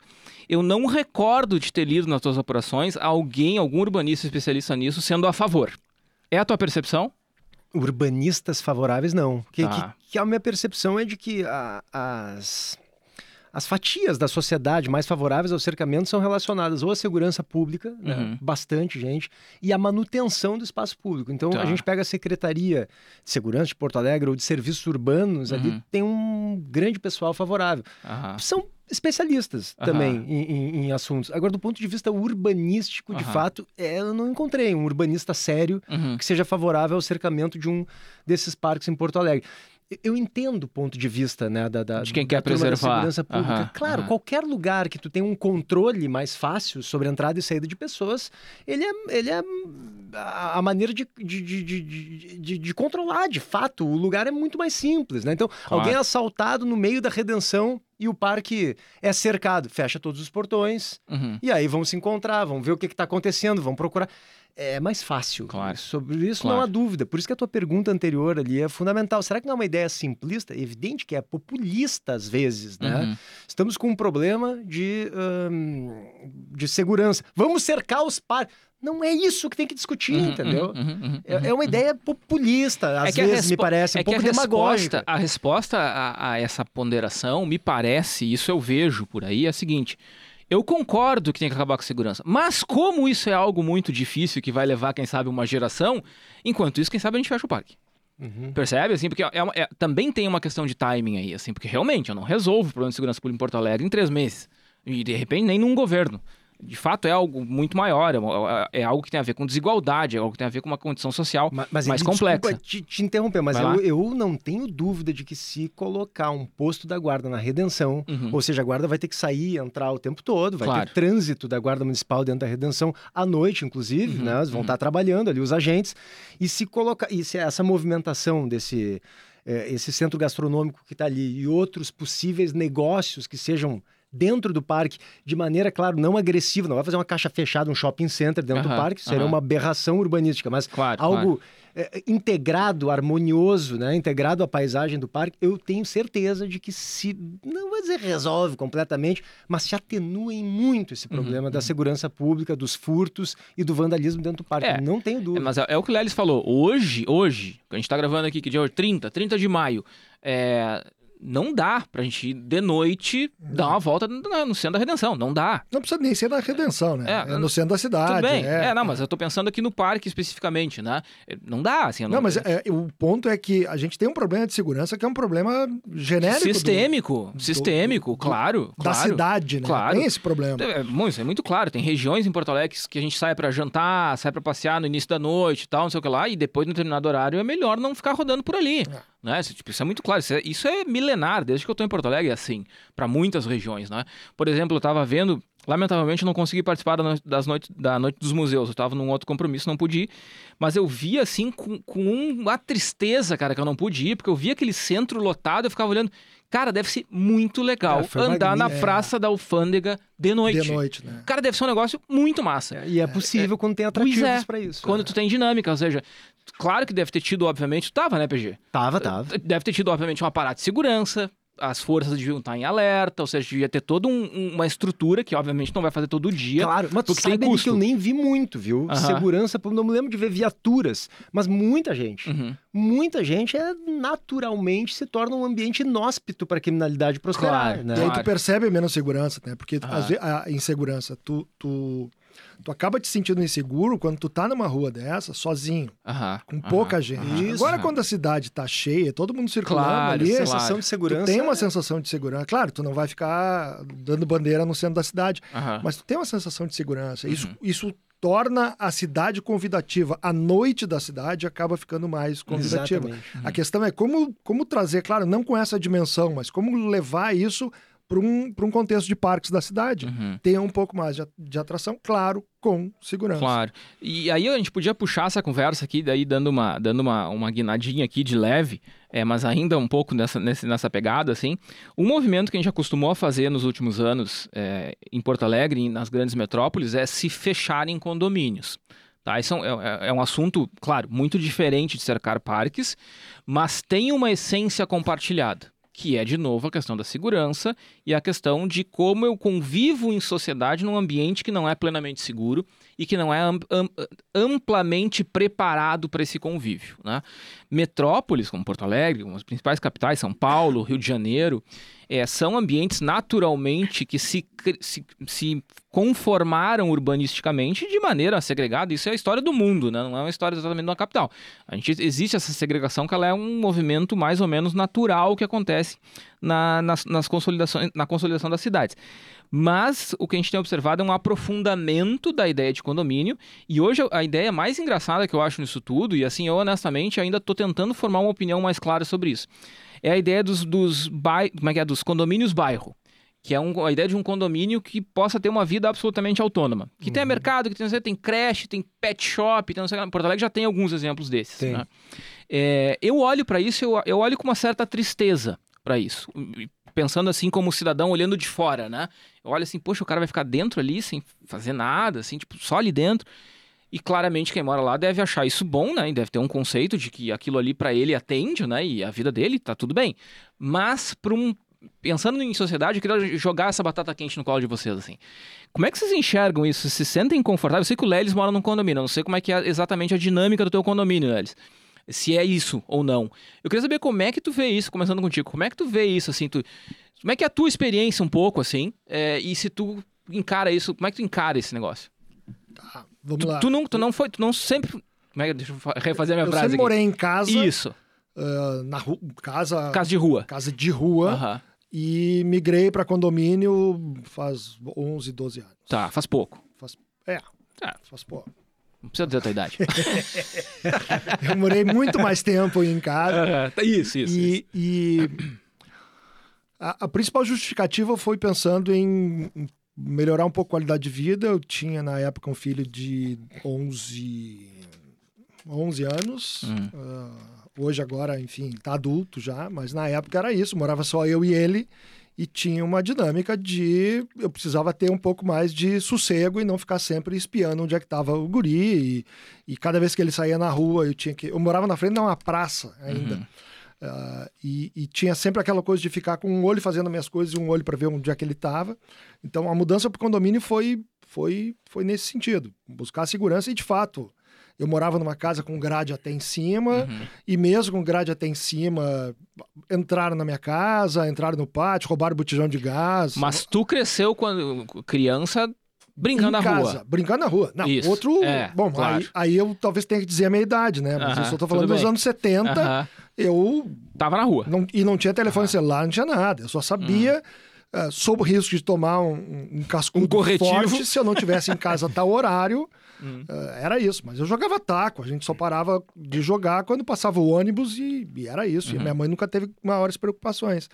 Eu não recordo de ter lido nas tuas apurações alguém, algum urbanista especialista nisso, sendo a favor. É a tua percepção?
Urbanistas favoráveis, não. Que, tá. que, que a minha percepção é de que a, as as fatias da sociedade mais favoráveis ao cercamento são relacionadas ou à segurança pública, né? uhum. bastante gente, e à manutenção do espaço público. Então, tá. a gente pega a Secretaria de Segurança de Porto Alegre ou de Serviços Urbanos, uhum. ali tem um grande pessoal favorável. Uhum. São especialistas também em, em, em, assuntos. Agora, do ponto de vista urbanístico, de fato, é, eu não encontrei um urbanista sério uhum. que seja favorável ao cercamento de um desses parques em Porto Alegre eu entendo o ponto de vista né, da, da,
de quem quer preservar.
segurança pública. Uhum, claro, uhum. qualquer lugar que tu tenha um controle mais fácil sobre a entrada e saída de pessoas, ele é, ele é a, maneira de, de, de, de, de, controlar, de fato. O lugar é muito mais simples. Né? Então, claro. alguém é assaltado no meio da redenção e o parque é cercado, fecha todos os portões, uhum. e aí vão se encontrar, vão ver o que está acontecendo, vão procurar é mais fácil.
Claro.
Sobre isso claro. não há dúvida. Por isso que a tua pergunta anterior ali é fundamental. Será que não é uma ideia simplista? É evidente que é populista às vezes, né? Uhum. Estamos com um problema de, de segurança. Vamos cercar os parques. Não é isso que tem que discutir, uhum, entendeu? Uhum, uhum, uhum é, é, uma ideia populista, às é vezes me parece um é pouco
a
demagógica.
Resposta, a resposta a, a essa ponderação, me parece, isso eu vejo por aí, é a seguinte: eu concordo que tem que acabar com a segurança. Mas como isso é algo muito difícil que vai levar, quem sabe, uma geração, enquanto isso, quem sabe a gente fecha o parque. Uhum. Percebe? Assim, porque é, é, também tem uma questão de timing aí, assim, porque realmente eu não resolvo o problema de segurança pública em Porto Alegre em três meses. E de repente nem num governo de fato é algo muito maior, é, é, algo que tem a ver com desigualdade, é algo que tem a ver com uma condição social mas, mas mais complexa.
Desculpa te, te interromper, mas eu, eu, não tenho dúvida de que se colocar um posto da guarda na redenção, uhum. ou seja, a guarda vai ter que sair e entrar o tempo todo, vai claro. ter trânsito da guarda municipal dentro da redenção à noite, inclusive, uhum. né? Eles vão uhum. estar trabalhando ali os agentes e se colocar e se essa movimentação desse é, esse centro gastronômico que está ali e outros possíveis negócios que sejam dentro do parque, de maneira, claro, não agressiva. Não vai fazer uma caixa fechada, um shopping center dentro do parque, seria uma aberração urbanística, mas claro, algo claro. É, integrado, harmonioso, né? integrado à paisagem do parque, eu tenho certeza de que se, não vou dizer resolve completamente, mas se atenuem muito esse uhum, problema uhum, da segurança pública, dos furtos e do vandalismo dentro do parque. É, não tenho dúvida.
É, mas é, é, o que o Lelis falou. Hoje, hoje, a gente está gravando aqui, que dia 30, 30 de maio, é, não dá pra gente ir de noite dar uma volta no centro da redenção. Não dá.
Não precisa nem ser na redenção, né? É, é no centro da cidade.
Tudo bem.
É,
é, não, mas eu tô pensando aqui no parque especificamente, né? É, não dá, assim.
Não, não mas é, o ponto é que a gente tem um problema de segurança que é um problema genérico.
Sistêmico. Do, sistêmico, do, claro.
Da
claro,
cidade, né?
Claro.
Tem esse problema.
É, isso é muito claro. Tem regiões em Porto Alegre que a gente sai para jantar, sai para passear no início da noite e tal, não sei o que lá, e depois, no determinado horário, é melhor não ficar rodando por ali. É. Né? Isso, tipo, isso é muito claro. Isso é, isso é milenar, desde que eu estou em Porto Alegre é assim, para muitas regiões. Né? Por exemplo, eu estava vendo, lamentavelmente não consegui participar da noite, das noites, da noite dos museus, eu estava num outro compromisso, não pude ir, mas eu vi assim com, com uma tristeza, cara, que eu não pude ir, porque eu vi aquele centro lotado, eu ficava olhando. Cara, deve ser muito legal é, andar na é. Praça da Alfândega de noite.
De noite, né?
Cara, deve ser um negócio muito massa.
É, e é possível quando tem atrativos é, para isso.
Quando tu tem dinâmica, ou seja, claro que deve ter tido, obviamente, tava, né, PG?
Tava, tava.
Deve ter tido, obviamente, um aparato de segurança, as forças deviam estar em alerta, ou seja, devia ter toda um, uma estrutura que, obviamente, não vai fazer todo dia.
Claro, mas tu sabe tem custo. que eu nem vi muito, viu? Uhum. Segurança, não me lembro de ver viaturas, mas muita gente, uhum. muita gente é naturalmente se torna um ambiente inóspito para a criminalidade prosperar. Claro,
né? E aí tu percebe menos segurança, né? Porque uhum. às vezes, a insegurança, tu, tu Tu acaba te sentindo inseguro quando tu tá numa rua dessa, sozinho, com pouca gente. Agora, quando a cidade tá cheia, todo mundo circulando claro, ali,
a sensação de segurança.
tem uma é... sensação de segurança. Claro, tu não vai ficar dando bandeira no centro da cidade, mas tu tem uma sensação de segurança. Isso, uhum. isso torna a cidade convidativa. A noite da cidade acaba ficando mais convidativa. A questão é como, como trazer, claro, não com essa dimensão, mas como levar isso para um, um contexto de parques da cidade. Uhum. Tenha um pouco mais de, de, atração, claro, com segurança.
Claro. E aí a gente podia puxar essa conversa aqui, daí dando uma, dando uma, uma guinadinha aqui de leve, é, mas ainda um pouco nessa, nessa pegada, assim. Um movimento que a gente acostumou a fazer nos últimos anos é, em Porto Alegre e nas grandes metrópoles é se fechar em condomínios. Tá? Isso é, é, é um assunto, claro, muito diferente de cercar parques, mas tem uma essência compartilhada que é de novo a questão da segurança e a questão de como eu convivo em sociedade num ambiente que não é plenamente seguro e que não é amplamente preparado para esse convívio. Né? Metrópoles, como Porto Alegre, como as principais capitais, São Paulo, Rio de Janeiro, é, são ambientes naturalmente que se, se, se, conformaram urbanisticamente de maneira segregada. Isso é a história do mundo, né? não é uma história exatamente de uma capital. A gente, existe essa segregação que ela é um movimento mais ou menos natural que acontece na, nas, nas consolidações, na consolidação das cidades. Mas o que a gente tem observado é um aprofundamento da ideia de condomínio. E hoje a ideia mais engraçada que eu acho nisso tudo, e assim, eu honestamente ainda estou tentando formar uma opinião mais clara sobre isso é a ideia dos, dos, bai... Como é que é? dos condomínios bairro. Que é um, a ideia de um condomínio que possa ter uma vida absolutamente autônoma. Que uhum. tem mercado, que tem, tem creche, tem pet shop, tem, sei, Porto Alegre já tem alguns exemplos desses. Né? É, eu olho para isso, eu, eu olho com uma certa tristeza para isso pensando assim como cidadão olhando de fora, né? Eu olho assim, poxa, o cara vai ficar dentro ali sem fazer nada, assim, tipo, só ali dentro. E claramente quem mora lá deve achar isso bom, né? E deve ter um conceito de que aquilo ali para ele atende, né? E a vida dele tá tudo bem. Mas para um pensando em sociedade, eu queria jogar essa batata quente no colo de vocês assim. Como é que vocês enxergam isso? Se sentem confortáveis? Eu sei que o Lelis mora num condomínio, eu não sei como é que é exatamente a dinâmica do teu condomínio, Lelis. Se é isso ou não. Eu queria saber como é que tu vê isso, começando contigo. Como é que tu vê isso, assim? Tu, como é que é a tua experiência um pouco, assim? É, e se tu encara isso, como é que tu encara esse negócio?
Tá. Vamos
tu,
lá.
Tu não, tu não foi, tu não sempre. Como é deixa eu refazer a minha
eu
frase.
Eu sempre morei em casa.
Isso.
Uh, na rua, casa.
Casa de rua.
Casa de rua. E migrei para condomínio faz 11, 12 anos.
Tá, faz pouco.
Faz, é, é. faz pouco.
Não precisa dizer a tua idade. [LAUGHS]
eu morei muito mais tempo em casa.
Uh, isso, isso.
E,
isso.
e a, a, principal justificativa foi pensando em melhorar um pouco a qualidade de vida. Eu tinha, na época, um filho de 11, 11 anos. Hum. Uh, hoje, agora, enfim, tá adulto já, mas na época era isso. Morava só eu e ele. E tinha uma dinâmica de eu precisava ter um pouco mais de sossego e não ficar sempre espiando onde é que estava o guri. E, e, cada vez que ele saía na rua, eu tinha que. Eu morava na frente de uma praça ainda. Uhum. Uh, e, e, tinha sempre aquela coisa de ficar com um olho fazendo minhas coisas e um olho para ver onde é que ele estava. Então a mudança para o condomínio foi, foi, foi nesse sentido buscar segurança e de fato Eu morava numa casa com grade até em cima, uhum. e mesmo com grade até em cima, entraram na minha casa, entraram no pátio, roubaram botijão de gás.
Mas tu cresceu quando criança brincando na
casa,
rua.
Brincando na rua. Não, Isso. outro. É, bom, claro. aí, aí, eu talvez tenha que dizer a minha idade, né? Mas uh -huh, eu só tô falando dos anos 70. Uh -huh. Eu.
Tava na rua.
Não, e não tinha telefone uh -huh. celular, não tinha nada. Eu só sabia. Uh, sob o risco de tomar um, um cascudo um corretivo. forte se eu não tivesse em [LAUGHS] casa a tal horário. Uh, era isso, mas eu jogava taco, a gente só parava de jogar quando passava o ônibus e, e era isso. E uhum. minha mãe nunca teve maiores preocupações.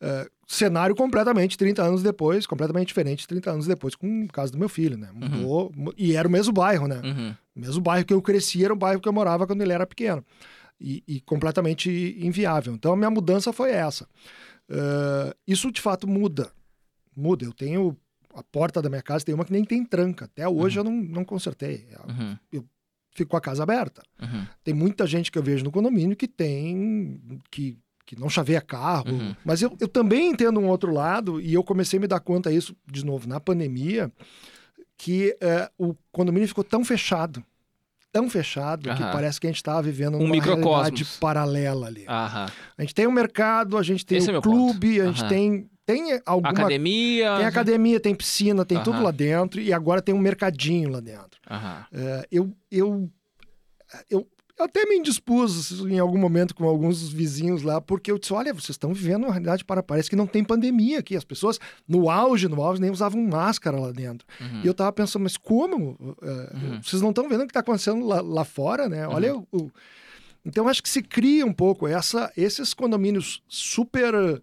Uh, cenário completamente 30 anos depois, completamente diferente 30 anos depois, com o caso do meu filho, né? Mudou. Uhum. E era o mesmo bairro, né? Uhum. O mesmo bairro que eu cresci era o bairro que eu morava quando ele era pequeno. E, e completamente inviável. Então a minha mudança foi essa. Uh, isso de fato muda. Muda. Eu tenho. A porta da minha casa tem uma que nem tem tranca. Até hoje uhum. eu não, não consertei. Uhum. Eu fico com a casa aberta. Uhum. Tem muita gente que eu vejo no condomínio que tem. que que não chaveia carro. Uhum. Mas eu, eu também entendo um outro lado, e eu comecei a me dar conta disso, de novo, na pandemia, que é, o condomínio ficou tão fechado, tão fechado, que parece que a gente estava vivendo um uma realidade paralela ali. A gente tem o um mercado, a gente tem o é clube, a gente tem tem alguma
academia.
tem academia tem piscina tem tudo lá dentro e agora tem um mercadinho lá dentro. Uh, eu eu eu eu até me indispus em algum momento com alguns vizinhos lá, porque eu disse: olha, vocês estão vivendo uma realidade para. Parece que não tem pandemia aqui. As pessoas, no auge, no auge, nem usavam máscara lá dentro. Uhum. E eu tava pensando, mas como? Uh, uhum. Vocês não estão vendo o que está acontecendo lá, lá, fora, né? Uhum. Olha o. Então, acho que se cria um pouco essa, esses condomínios super. Uh,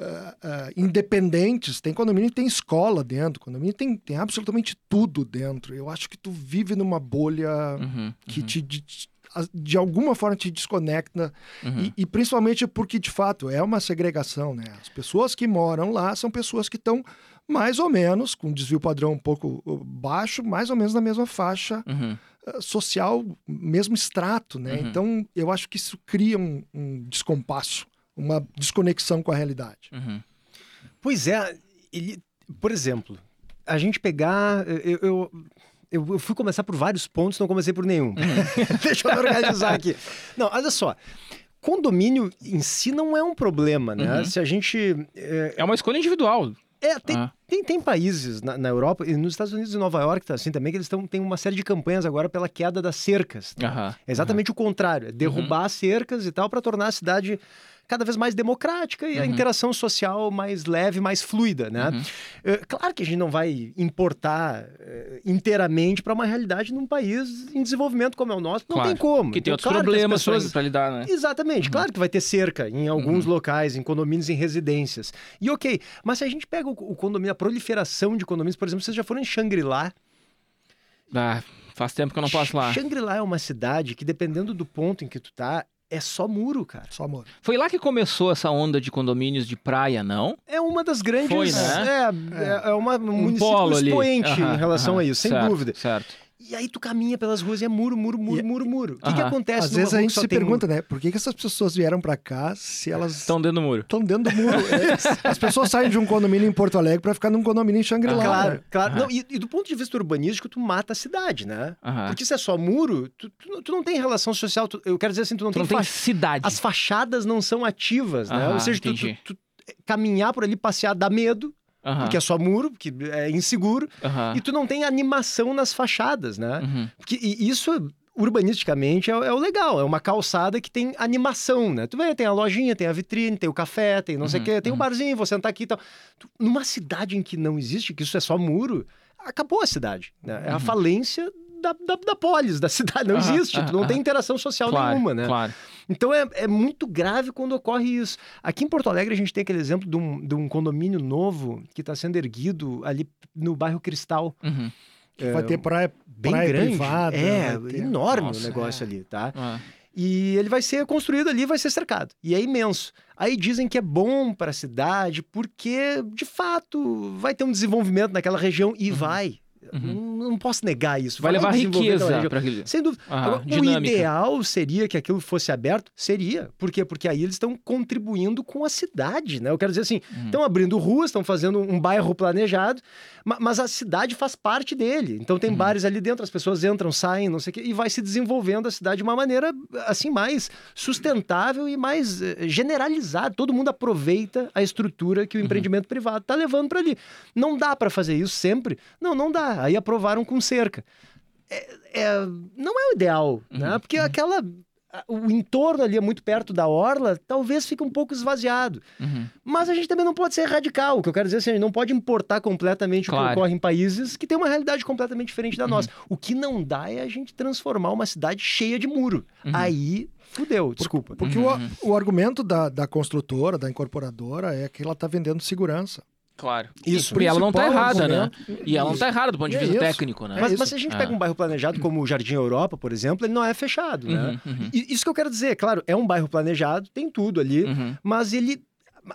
uh, independentes, tem condomínio que tem escola dentro, condomínio tem, tem absolutamente tudo dentro. Eu acho que tu vive numa bolha uhum, que uhum. te, te, de alguma forma te desconecta uhum. e, e, principalmente porque de fato é uma segregação, né? As pessoas que moram lá são pessoas que estão mais ou menos com desvio padrão um pouco uh, baixo, mais ou menos na mesma faixa uhum. Uh, social, mesmo extrato, né? Uhum. Então eu acho que isso cria um, um descompasso, uma desconexão com a realidade.
Uhum. Pois é, ele, por exemplo, a gente pegar eu, eu eu, eu, fui começar por vários pontos, não comecei por nenhum. Uhum. [LAUGHS] Deixa eu me organizar aqui. Não, olha só. Condomínio em si não é um problema, né? Uhum. Se a gente.
É... é uma escolha individual.
É, tem, ah. tem, tem, países na, na, Europa, e nos Estados Unidos e Nova York tá assim também, que eles têm uma série de campanhas agora pela queda das cercas. É exatamente o contrário, é derrubar uhum. cercas e tal para tornar a cidade cada vez mais democrática e uhum. a interação social mais leve, mais fluida, né? Uhum. Uh, claro que a gente não vai importar uh, inteiramente para uma realidade num país em desenvolvimento como é o nosso, não
claro.
tem como.
Que tem então, outros claro problemas pessoas... para lidar, né?
Exatamente, uhum. claro que vai ter cerca em alguns uhum. locais, em condomínios, em residências. E ok, mas se a gente pega o, o condomínio, a proliferação de condomínios, por exemplo, vocês já foram em Shangri-La?
Ah, faz tempo que eu não passo lá.
Shangri-La é uma cidade que, dependendo do ponto em que tu tá, é só muro, cara.
Só muro.
Foi lá que começou essa onda de condomínios de praia, não?
É uma das grandes. Foi,
né?
É, é, é uma, um, um município expoente em relação a isso, sem
certo,
dúvida.
Certo.
E aí tu caminha pelas ruas e é muro, muro, muro, e... muro, muro. O que, que acontece
Às vezes a gente se pergunta, muro? né? Por que, que essas pessoas vieram para cá se elas...
Estão dentro do muro.
Estão dentro do muro. [LAUGHS] é, as pessoas saem de um condomínio em Porto Alegre para ficar num condomínio em Xangri-Lá.
Claro,
né?
claro. Não, e, e, do ponto de vista urbanístico, tu mata a cidade, né? Porque se é só muro, tu, tu, tu não tem relação social. Tu, eu quero dizer assim, tu não
tu
tem...
Não tem cidade.
As fachadas não são ativas, né? Ou seja, tu, tu, caminhar por ali, passear, dá medo. Uhum. Porque é só muro, porque é inseguro. Uhum. E tu não tem animação nas fachadas, né? Uhum. Porque, isso urbanisticamente é, é, o legal, é uma calçada que tem animação, né? Tu vê, tem a lojinha, tem a vitrine, tem o café, tem não uhum, sei o quê, tem uhum. um barzinho, vou sentar aqui e tal. Tu, numa cidade em que não existe, que isso é só muro, acabou a cidade, né? É a uhum. falência da, da, da polis, da [LAUGHS] cidade. Não existe, tu não tem interação social
claro,
nenhuma, né?
Claro.
Então é, é muito grave quando ocorre isso. Aqui em Porto Alegre a gente tem aquele exemplo de um, de um condomínio novo que está sendo erguido ali no bairro Cristal.
Uhum. É, vai ter praia, bem praia grande. privada.
É, enorme Nossa, o negócio é. ali, tá? Ah. E ele vai ser construído ali, vai ser cercado. E é imenso. Aí dizem que é bom para a cidade, porque de fato vai ter um desenvolvimento naquela região e uhum. vai Uhum. Não, não, posso negar isso.
Vai levar riqueza para aquele...
Sem dúvida. Ah, Agora, o ideal seria que aquilo fosse aberto? Seria. Por quê? Porque aí eles estão contribuindo com a cidade, né? Eu quero dizer assim, estão uhum. abrindo ruas, estão fazendo um bairro planejado, mas a cidade faz parte dele. Então tem uhum. bares ali dentro, as pessoas entram, saem, não sei o quê, e vai se desenvolvendo a cidade de uma maneira, assim, mais sustentável e mais eh, generalizada. Todo mundo aproveita a estrutura que o uhum. empreendimento privado está levando para ali. Não dá para fazer isso sempre? Não, não dá Aí aprovaram com cerca. É, é, não é o ideal, né? uhum. né? Porque uhum. aquela o entorno ali é muito perto da orla, talvez fique um pouco esvaziado. Uhum. Mas a gente também não pode ser radical. O que eu quero dizer é assim, a gente não pode importar completamente claro. o que ocorre em países que têm uma realidade completamente diferente da uhum. nossa. O que não dá é a gente transformar uma cidade cheia de muro. Uhum. Aí fudeu, desculpa.
Porque o, uhum. o argumento da, da construtora, da incorporadora, é que ela está vendendo segurança.
Claro. Isso. E ela não tá errada, né? E ela não tá errada do ponto de é vista é técnico, né?
Mas, mas, se a gente pega é. um bairro planejado como o Jardim Europa, por exemplo, ele não é fechado, né? Uhum, uhum. isso que eu quero dizer, claro, é um bairro planejado, tem tudo ali, uhum. mas ele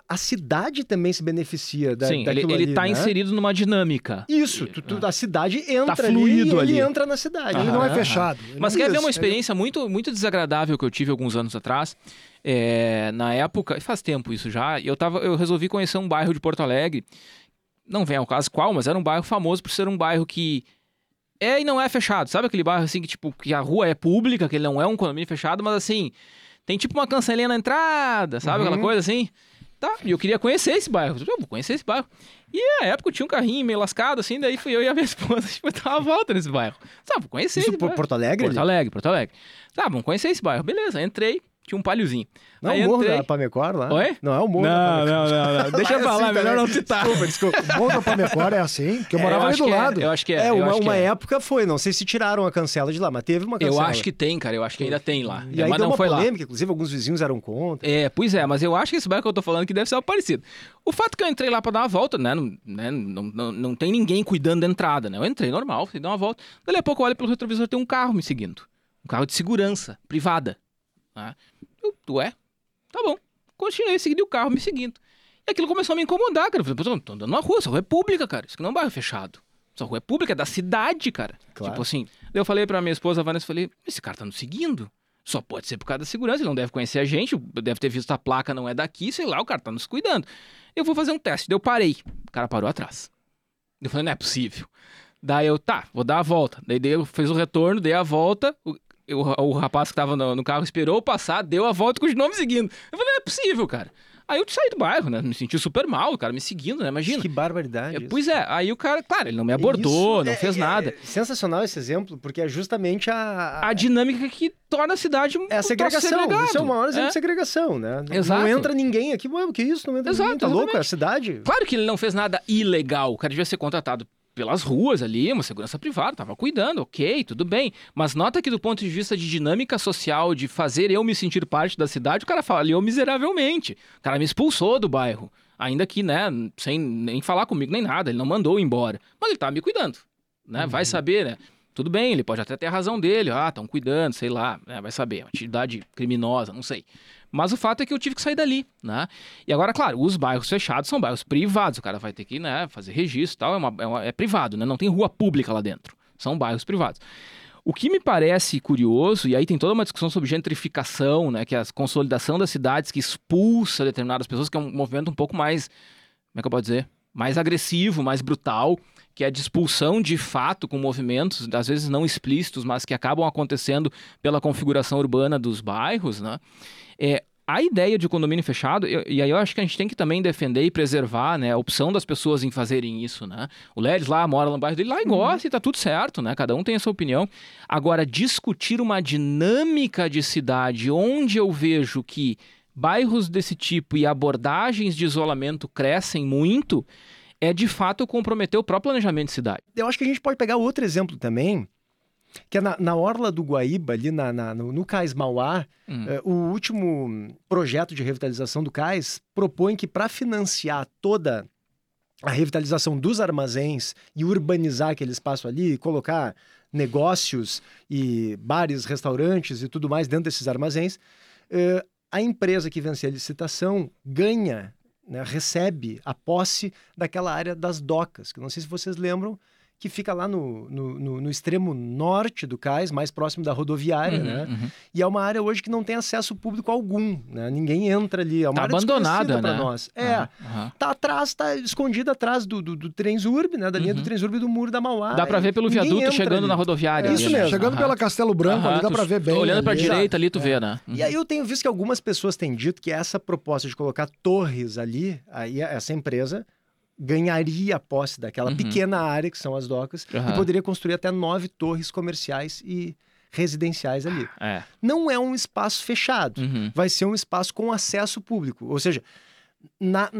a cidade também se beneficia da,
Sim, ele, ele está né? inserido numa dinâmica.
Isso, tu, tu, a cidade entra tá fluido ali, ele entra na cidade.
ele não é fechado.
Mas quer ver uma experiência muito, muito desagradável que eu tive alguns anos atrás? É, na época, faz tempo isso já, eu, tava, eu resolvi conhecer um bairro de Porto Alegre não vem ao caso qual, mas era um bairro famoso por ser um bairro que é e não é fechado. Sabe aquele bairro assim que, tipo, que a rua é pública, que ele não é um condomínio fechado, mas assim, tem tipo uma cancelinha na entrada, sabe? Uhum. Aquela coisa assim. Tá, e eu queria conhecer esse bairro. Eu vou conhecer esse bairro. E na época eu tinha um carrinho meio lascado, assim, daí fui eu e a minha [LAUGHS] esposa, tipo, dar uma volta nesse bairro. Sabe, vou conhecer
Isso
esse
por
bairro.
Porto Alegre?
Porto Alegre, Porto Alegre. Tá, vamos conhecer esse bairro. Beleza, entrei, tinha um palhozinho.
Não é o morro entrei... da Pamecor lá?
Oi?
Não é o morro
não, não, não, não, Deixa [LAUGHS] eu falar, assim, melhor não citar.
Desculpa, desculpa. O morro da Pamecor é assim, que eu é, morava ali do
é,
lado.
Eu acho que é.
É, uma,
uma
é. época foi, não sei se tiraram a cancela de lá, mas teve uma cancela.
Eu acho que tem, cara, eu acho que ainda tem lá.
E aí mas deu uma polêmica, lá. inclusive alguns vizinhos eram contra.
É, pois é, mas eu acho que esse bairro que eu tô falando que deve ser algo parecido. O fato que eu entrei lá pra dar uma volta, né, não, né, não, não, não tem ninguém cuidando da entrada, né, eu entrei normal, fui dar uma volta, dali a pouco eu olho pelo retrovisor, tem um carro me seguindo. Um carro de segurança, privada. Né? Eu, ué, Tá bom. Continuei seguindo o carro me seguindo. E aquilo começou a me incomodar, cara. Eu falei, tô andando na rua, essa rua é pública, cara. Isso aqui não é um bairro fechado. Essa rua é pública, é da cidade, cara. Claro. Tipo assim. Daí eu falei pra minha esposa, a Vanessa, falei, esse cara tá nos seguindo. Só pode ser por causa da segurança, ele não deve conhecer a gente, deve ter visto a placa, não é daqui, sei lá, o cara tá nos cuidando. Eu vou fazer um teste. Daí eu parei. O cara parou atrás. Eu falei, não é possível. Daí eu, tá, vou dar a volta. Daí eu fiz o retorno, dei a volta o, o rapaz que tava no, no, carro esperou passar, deu a volta com os nomes seguindo. Eu falei, não é possível, cara. Aí eu saí do bairro, né? Me senti super mal, o cara me seguindo, né? Imagina.
Que barbaridade. É,
pois é, aí o cara, claro, ele não me abordou, isso não é, fez nada. É
sensacional esse exemplo, porque é justamente a.
A, a dinâmica que torna a cidade
É a segregação. Isso é o maior exemplo é. de segregação, né?
Exato.
Não entra ninguém aqui, ué, o que é isso? Não entra Exato, ninguém, tá exatamente. louco? É a cidade.
Claro que ele não fez nada ilegal, o cara devia ser contratado pelas ruas ali, uma segurança privada, tava cuidando, ok, tudo bem. Mas nota que do ponto de vista de dinâmica social, de fazer eu me sentir parte da cidade, o cara falhou miseravelmente. O cara me expulsou do bairro. Ainda que, né, sem nem falar comigo nem nada, ele não mandou embora. Mas ele tava me cuidando, né? Uhum. Vai saber, né? Tudo bem, ele pode até ter a razão dele. Ah, estão cuidando, sei lá, né? vai saber. Atividade criminosa, não sei. Mas o fato é que eu tive que sair dali, né? E agora, claro, os bairros fechados são bairros privados. O cara vai ter que, né, fazer registro e tal. É, uma, é, uma, é privado, né? Não tem rua pública lá dentro. São bairros privados. O que me parece curioso, e aí tem toda uma discussão sobre gentrificação, né, que é a consolidação das cidades que expulsa determinadas pessoas, que é um movimento um pouco mais, como é que eu posso dizer, mais agressivo, mais brutal, que é de expulsão de fato com movimentos, às vezes não explícitos, mas que acabam acontecendo pela configuração urbana dos bairros, né? É, a ideia de condomínio fechado, e aí eu acho que a gente tem que também defender e preservar né, a opção das pessoas em fazerem isso, né? O Ledes lá mora no bairro dele, lá e gosta uhum. e tá tudo certo, né? Cada um tem a sua opinião. Agora, discutir uma dinâmica de cidade onde eu vejo que bairros desse tipo e abordagens de isolamento crescem muito, é de fato comprometer o próprio planejamento de cidade.
Eu acho que a gente pode pegar outro exemplo também, que é na, na Orla do Guaíba, ali na, na no, no Cais Mauá, hum. é, o último projeto de revitalização do cais propõe que para financiar toda a revitalização dos armazéns e urbanizar aquele espaço ali, colocar negócios e bares, restaurantes e tudo mais dentro desses armazéns, é, a empresa que vencer a licitação ganha, né, recebe a posse daquela área das docas, que não sei se vocês lembram, que fica lá no, no, no, no, extremo norte do cais, mais próximo da rodoviária, uhum, né? Uhum. E é uma área hoje que não tem acesso público algum, né? Ninguém entra ali. É uma
tá
área
abandonada, né?
nós. É. Uhum. Tá atrás, tá escondida atrás do, do, do Transurb, né? Da linha do uhum. Transurb do Muro da Mauá.
Dá para ver pelo viaduto chegando ali. na rodoviária.
É, isso né? mesmo. Chegando pela Castelo Branco ali, dá para ver bem.
Olhando para direita ali, tu é. vê, né?
E aí eu tenho visto que algumas pessoas têm dito que essa proposta de colocar torres ali, aí essa empresa ganharia a posse daquela uhum. pequena área que são as docas uhum. e poderia construir até nove torres comerciais e residenciais ali.
É.
Não é um espaço fechado, uhum. vai ser um espaço com acesso público. Ou seja, na,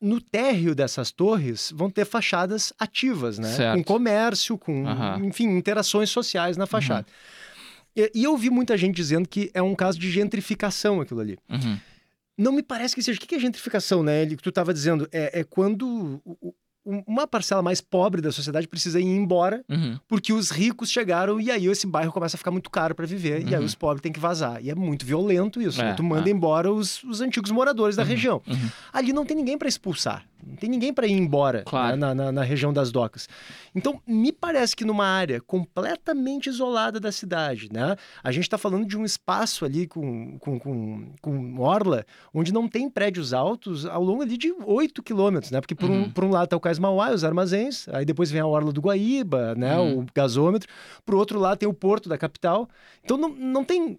no térreo dessas torres vão ter fachadas ativas, né?
Certo.
Com comércio, com, enfim, interações sociais na fachada. Uhum. E, e, eu vi muita gente dizendo que é um caso de gentrificação aquilo ali.
Uhum.
Não me parece que seja. O que é gentrificação, né? Ele que tu estava dizendo é, é quando uma parcela mais pobre da sociedade precisa ir embora
uhum.
porque os ricos chegaram e aí esse bairro começa a ficar muito caro para viver uhum. e aí uhum. os pobres têm que vazar. E é muito violento isso. É, né? Tu manda é. embora os, os antigos moradores da uhum. região.
Uhum.
Ali não tem ninguém para expulsar. Não tem ninguém para ir embora
claro.
né, na, na, na, região das docas. Então, me parece que numa área completamente isolada da cidade, né? A gente está falando de um espaço ali com, com, com, com, orla, onde não tem prédios altos ao longo ali de 8 quilômetros, né? Porque por, uhum. um, por um lado está o Cais Mauá, os armazéns, aí depois vem a orla do Guaíba, né? Uhum. O gasômetro. Por outro lado tem o porto da capital. Então, não, não tem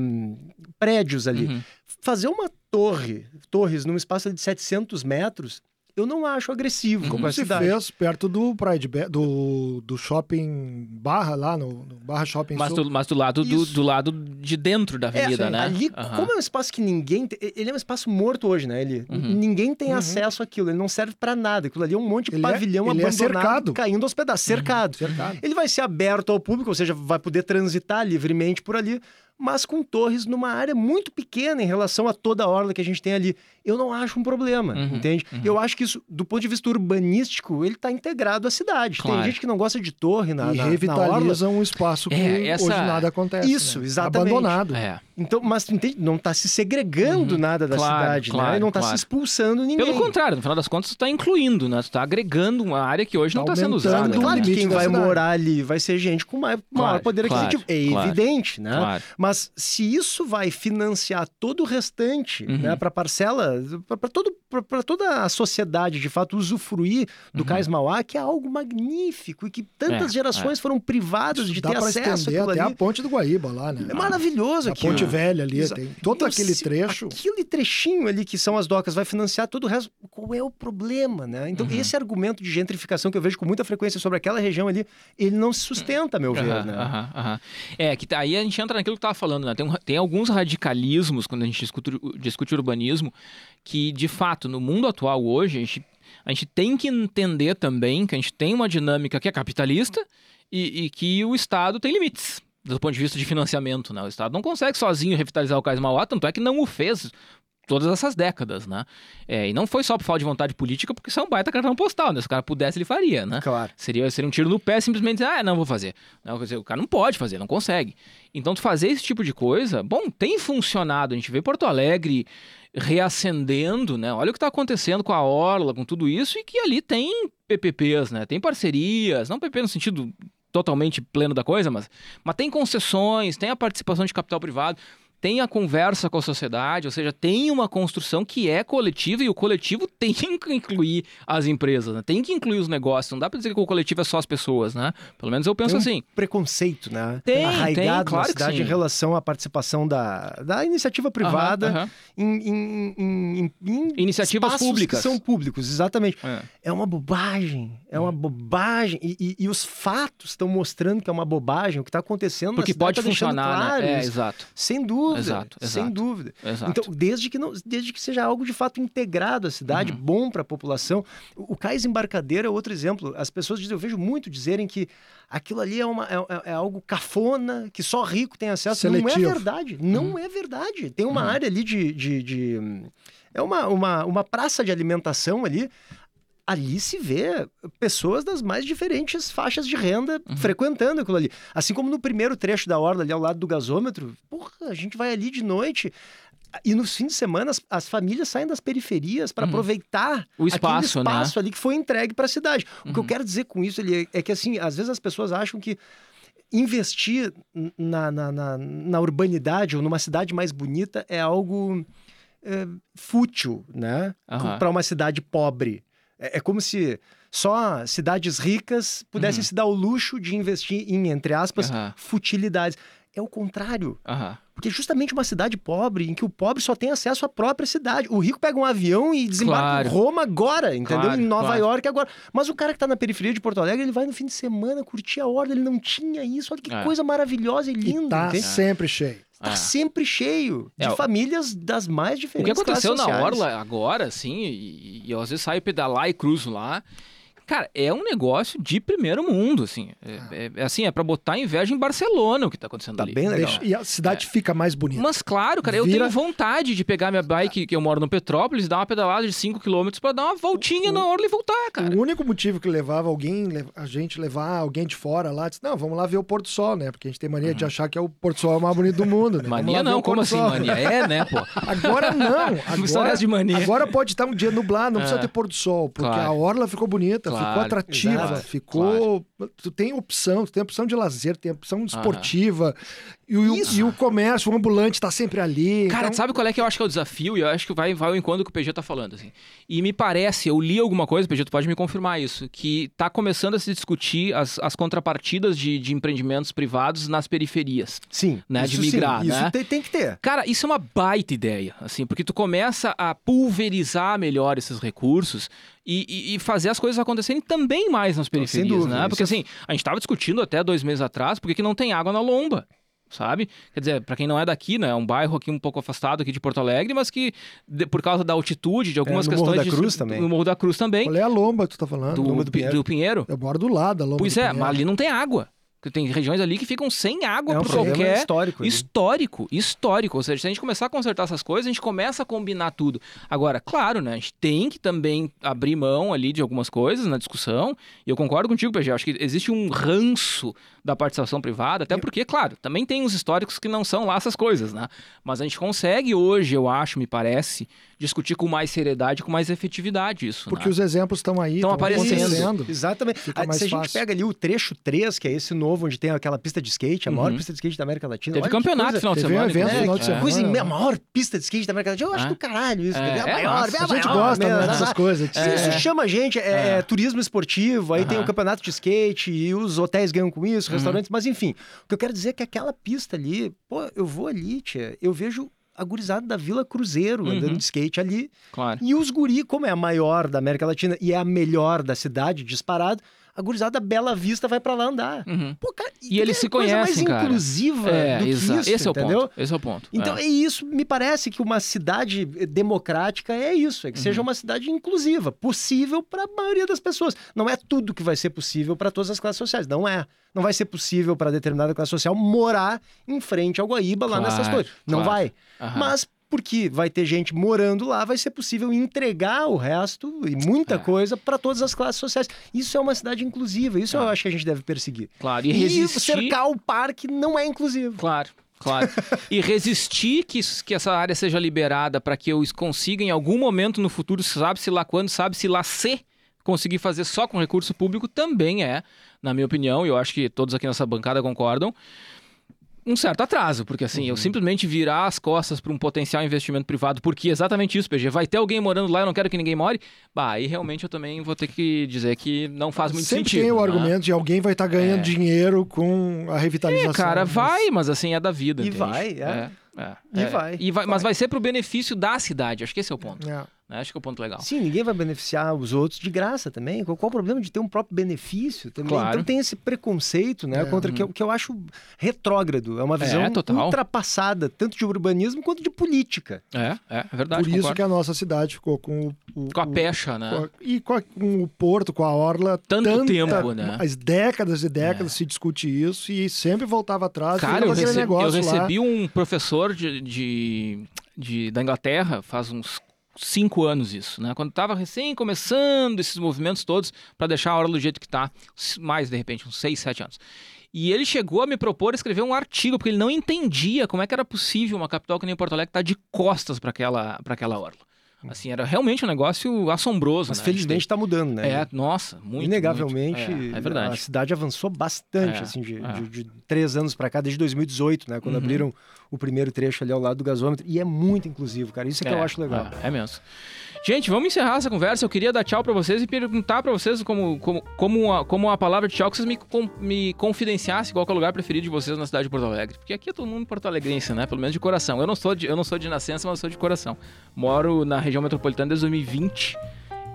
um, prédios ali. Uhum. Fazer uma torre, torres num espaço de 700 metros, eu não acho agressivo.
Como se cidade. fez perto do Pride do, do shopping Barra, lá no, no Barra Shopping
mas do, mas do lado do, do, lado de dentro da é, avenida, é, né?
Ali, uhum. como é um espaço que ninguém. Ele é um espaço morto hoje, né? Ele, uhum. Ninguém tem uhum. acesso àquilo, ele não serve para nada. Aquilo ali é um monte de ele é- pavilhão é, abandonado, é caindo aos pedaços, cercado.
cercado.
Ele vai ser aberto ao público, ou seja, vai poder transitar livremente por ali mas com torres numa área muito pequena em relação a toda a orla que a gente tem ali. Eu não acho um problema, uhum, entende? Uhum. Eu acho que isso, do ponto de vista urbanístico, ele está integrado à cidade. Claro. Tem gente que não gosta de torre na,
e
na,
revitaliza
na
um espaço que é, essa... hoje nada acontece.
Isso,
né?
exatamente.
Abandonado.
É.
Então, mas entende? não está se segregando uhum. nada da claro, cidade, né? claro, né? E não está claro. se expulsando ninguém.
Pelo contrário, no final das contas, está incluindo, né? está agregando uma área que hoje tá não está sendo usada.
Claro que quem vai cidade. morar ali vai ser gente com maior, maior poder aquisitivo. É evidente, né? Mas se isso vai financiar todo o restante, uhum. né? Para parcela, para todo para toda a sociedade, de fato, usufruir do uhum. Cais Mauá, que é algo magnífico e que tantas é, gerações é. foram privadas Isso de ter acesso
àquilo até ali. a ponte do Guaíba lá, né?
É maravilhoso
aqui. A ponte velha ali, Exa tem todo aquele trecho.
Aquele trechinho ali que são as docas vai financiar todo o resto. Qual é o problema, né? Então, uhum. esse argumento de gentrificação que eu vejo com muita frequência sobre aquela região ali, ele não se sustenta, meu ver,
né? É, que tá, aí a gente entra naquilo que tu tava falando, né? Tem, tem alguns radicalismos quando a gente discute, discute urbanismo que, de fato, no mundo atual hoje, a gente, a gente tem que entender também que a gente tem uma dinâmica que é capitalista e, e que o Estado tem limites do ponto de vista de financiamento, né? O Estado não consegue sozinho revitalizar o Cais Mauá, tanto é que não o fez todas essas décadas, né? É, e não foi só por falta de vontade política, porque isso é um baita cartão postal, né? Se o cara pudesse, ele faria, né?
Claro.
Seria, seria um tiro no pé simplesmente dizer, ah, não vou fazer. Não, dizer, o cara não pode fazer, não consegue. Então, tu fazer esse tipo de coisa, bom, tem funcionado. A gente vê Porto Alegre reacendendo, né? Olha o que está acontecendo com a Orla, com tudo isso, e que ali tem PPPs, né? Tem parcerias, não PP no sentido totalmente pleno da coisa, mas, mas tem concessões, tem a participação de capital privado tem a conversa com a sociedade, ou seja, tem uma construção que é coletiva e o coletivo [LAUGHS] tem que incluir as empresas, né? tem que incluir os negócios. Não dá para dizer que o coletivo é só as pessoas, né? Pelo menos eu penso
tem um
assim.
Preconceito, né?
Tem, arraigado tem, claro
na cidade em relação à participação da, da iniciativa privada. Em, em, em, em,
iniciativas públicas
são públicos, exatamente. É, é uma bobagem, é uma bobagem e, e, e os fatos estão mostrando que é uma bobagem o que está acontecendo.
Porque pode
tá
funcionar,
claro,
né? É, exato.
Sem dúvida dúvida.
Exato, exato,
sem dúvida.
Exato.
Então, desde que, não, desde que seja algo de fato integrado à cidade, uhum. bom para a população. O, o cais embarcadeiro é outro exemplo. As pessoas dizem, eu vejo muito dizerem que aquilo ali é, uma, é, é, é algo cafona, que só rico tem acesso. Seletivo. Não é verdade. Não uhum. é verdade. Tem uma uhum. área ali de, de, de é uma, uma, uma praça de alimentação ali ali se vê pessoas das mais diferentes faixas de renda uhum. frequentando aquilo ali. Assim como no primeiro trecho da orla, ali ao lado do gasômetro, porra, a gente vai ali de noite. e nos fins de semana as, as famílias saem das periferias para
Uhum.
aproveitar
O espaço,
aquele
né?
espaço ali que foi entregue para a cidade. O que eu
Uhum.
quero dizer com isso ele, é que assim, às vezes as pessoas acham que investir na, na, na, na urbanidade ou numa cidade mais bonita é algo é, fútil, né?
Aham.
Para uma cidade pobre. É, é como se só cidades ricas pudessem
Uhum.
se dar o luxo de investir em, entre aspas,
Aham.
futilidades. É o contrário.
Aham.
Porque é justamente uma cidade pobre, em que o pobre só tem acesso à própria cidade. O rico pega um avião e desembarca
Claro.
em Roma agora, entendeu?
Claro,
em Nova
claro.
York agora. Mas o cara que tá na periferia de Porto Alegre, ele vai no fim de semana curtir a orla, ele não tinha isso. Olha que
É.
coisa maravilhosa e
E
linda.
tá
entende?
sempre cheio.
Tá
É.
sempre cheio de
É, o-
famílias das mais
O
diferentes
que aconteceu na. Orla agora, assim, e, e eu às vezes saio pedalar e cruzo lá. Cara, é um negócio de primeiro mundo, assim. É, é- é assim, é pra botar inveja em Barcelona o que tá acontecendo
Tá
ali.
bem legal.
Deixa- e a cidade fica mais bonita.
Mas claro, cara, eu
Vira-
tenho vontade de pegar minha bike, que eu moro no Petrópolis, dar uma pedalada de 5km pra dar uma voltinha na Orla e voltar, cara.
O único motivo que levava alguém, a gente levar alguém de fora lá, disse, não, vamos lá ver o Porto Sol, né? Porque a gente tem mania de achar que é o Porto Sol mais bonito do mundo, né?
Uhum. Mania não,
o
como
Porto
assim
Sol.
mania? É, né, pô? [LAUGHS]
Agora não. [LAUGHS] Agora,
de mania.
agora pode estar um dia nublado, não precisa
É.
ter pôr do sol, porque
Claro.
a orla ficou bonita,
Claro,
ficou atrativa,
exato,
ficou. Tu tem opção, tu tem opção de lazer, tem opção esportiva. E, o, e o comércio, o ambulante tá sempre ali.
Cara,
então-
sabe qual é que eu acho que é o desafio? E eu acho que vai, vai ao encontro que o PG tá falando, assim. E me parece, eu li alguma coisa, PG, tu pode me confirmar isso, que tá começando a se discutir as, as contrapartidas de, de empreendimentos privados nas periferias.
Sim.
Né, de migrar,
sim,
né?
Isso tem, tem que ter.
Cara, isso é uma baita ideia, assim, porque tu começa a pulverizar melhor esses recursos e, e- fazer as coisas acontecerem também mais nas periferias,
dúvida,
né? Porque
é-
assim, a gente tava discutindo até dois meses atrás por que que não tem água na lomba. Sabe? Quer dizer, pra quem não é daqui, né? É um bairro aqui um pouco afastado aqui de Porto Alegre, mas que de- por causa da altitude, de algumas
É, no Morro
questões.
da
de-
Cruz também.
No Morro da Cruz também.
Qual é a lomba que tu tá falando?
Do,
do
Pi-
Pinheiro.
do Pinheiro.
Eu moro do lado da lomba
Pois é,
Pinheiro.
mas ali não tem água. Porque Tem regiões ali que ficam sem água
É um
por qualquer
histórico. ali.
histórico, histórico. Ou seja, se a gente começar a consertar essas coisas, a gente começa a combinar tudo. Agora, claro, né? A gente tem que também abrir mão ali de algumas coisas na discussão. E eu concordo contigo, PG. Acho que existe um ranço da participação privada, até porque, claro, também tem uns históricos que não são lá essas coisas, né? Mas a gente consegue hoje, eu acho, me parece, discutir com mais seriedade, com mais efetividade isso.
Porque
né?
os exemplos estão aí,
Tão
estão
aparecendo.
acontecendo.
Exatamente.
Fica
Ah,
mais
Se a gente pega ali o trecho 3, que é esse novo, onde tem aquela pista de skate, a maior
Uhum.
pista de skate da América Latina.
Teve
Olha
campeonato
coisa-
final de
Teve um
semana.
evento
inclusive.
final de
É,
semana.
coisa, a maior pista de skate da América Latina. Eu acho
É.
do caralho isso.
É,
é, a
é
maior, é
A gente
maior,
gosta
né?
dessas coisas.
Se isso
É.
chama a gente, é,
É.
é turismo esportivo, aí tem o campeonato de skate e os hotéis ganham com isso,
Uhum.
restaurantes, mas enfim. O que eu quero dizer é que aquela pista ali, pô, eu vou ali, tia, eu vejo a gurizada da Vila Cruzeiro
Uhum.
andando de skate ali.
Claro.
E os guri, como é a maior da América Latina e é a melhor da cidade, disparado, a gurizada Bela Vista vai pra lá andar.
Uhum.
Pô, cara,
E eles se conhecem,
mais
cara.
inclusiva
É,
do que isso,
esse é o
entendeu?
ponto. Esse é o ponto.
Então,
é.
isso, me parece que uma cidade democrática é isso, é que
Uhum.
seja uma cidade inclusiva, possível para a maioria das pessoas. Não é tudo que vai ser possível para todas as classes sociais, não é. Não vai ser possível para determinada classe social morar em frente ao Guaíba lá nessas
Claro,
coisas. Não
claro.
vai.
Aham.
Mas porque vai ter gente morando lá, vai ser possível entregar o resto e muita
É.
coisa para todas as classes sociais. Isso é uma cidade inclusiva, isso eu
É.
acho que a gente deve perseguir.
Claro, e
E,
resistir...
cercar o parque não é inclusivo.
Claro, claro. e resistir que, que essa área seja liberada para que eu consiga, em algum momento no futuro, sabe-se lá quando, sabe-se lá se conseguir fazer só com recurso público, também é, na minha opinião, e eu acho que todos aqui nessa bancada concordam, um certo atraso, porque assim,
Uhum.
eu simplesmente virar as costas para um potencial investimento privado, porque exatamente isso, PG, vai ter alguém morando lá, eu não quero que ninguém more, bah, aí realmente eu também vou ter que dizer que não faz muito
Sempre
sentido.
tem o
né?
argumento de alguém vai estar ganhando
É.
dinheiro com a revitalização.
É, cara,
mas-
vai, mas assim é da vida.
E
entende?
vai, é.
é,
E
é.
vai,
E vai, Mas vai ser pro benefício da cidade. Acho que esse é o ponto.
É.
Acho que é o ponto legal.
Sim, ninguém vai beneficiar os outros de graça também. Qual, qual o problema de ter um próprio benefício também?
Claro.
Então tem esse preconceito, né?
É.
Contra que, eu, que eu acho retrógrado. É uma visão
total.
ultrapassada, tanto de urbanismo quanto de política.
É, é, é verdade.
Por isso
concordo.
que a nossa cidade ficou com o. o-
Com a
o-
pecha, né?
com a- e com, a- com o Porto, com a Orla.
Tanto
tanta-
tempo, né?
As décadas e décadas se discute isso e sempre voltava atrás.
Cara, eu, recebi, eu recebi um professor de, de, de- da Inglaterra faz uns cinco anos isso, né? Quando tava recém começando esses movimentos todos para deixar a hora do jeito que tá, mais de repente, uns seis, sete anos. E ele chegou a me propor escrever um artigo, porque ele não entendia como é que era possível uma capital que nem Porto Alegre estar tá de costas para aquela, aquela orla. Assim, era realmente um negócio assombroso.
Mas
né?
felizmente está mudando, né?
É, nossa, muito.
Inegavelmente,
muito. É, é, verdade.
a cidade avançou bastante, é, assim, de, é. de, de, três anos para cá, desde 2018, né? Quando uhum. abriram o primeiro trecho ali ao lado do gasômetro. E é muito inclusivo, cara. Isso é que eu é, acho legal.
É, é mesmo. Gente, vamos encerrar essa conversa. Eu queria dar tchau para vocês e perguntar para vocês como, como, como, a, como a palavra tchau que vocês me, com, me confidenciassem qual é o lugar preferido de vocês na cidade de Porto Alegre. Porque aqui é todo mundo porto-alegrense, né? Pelo menos de coração. Eu não sou de, eu não sou de nascença, mas sou de coração. Moro na região metropolitana desde 2020.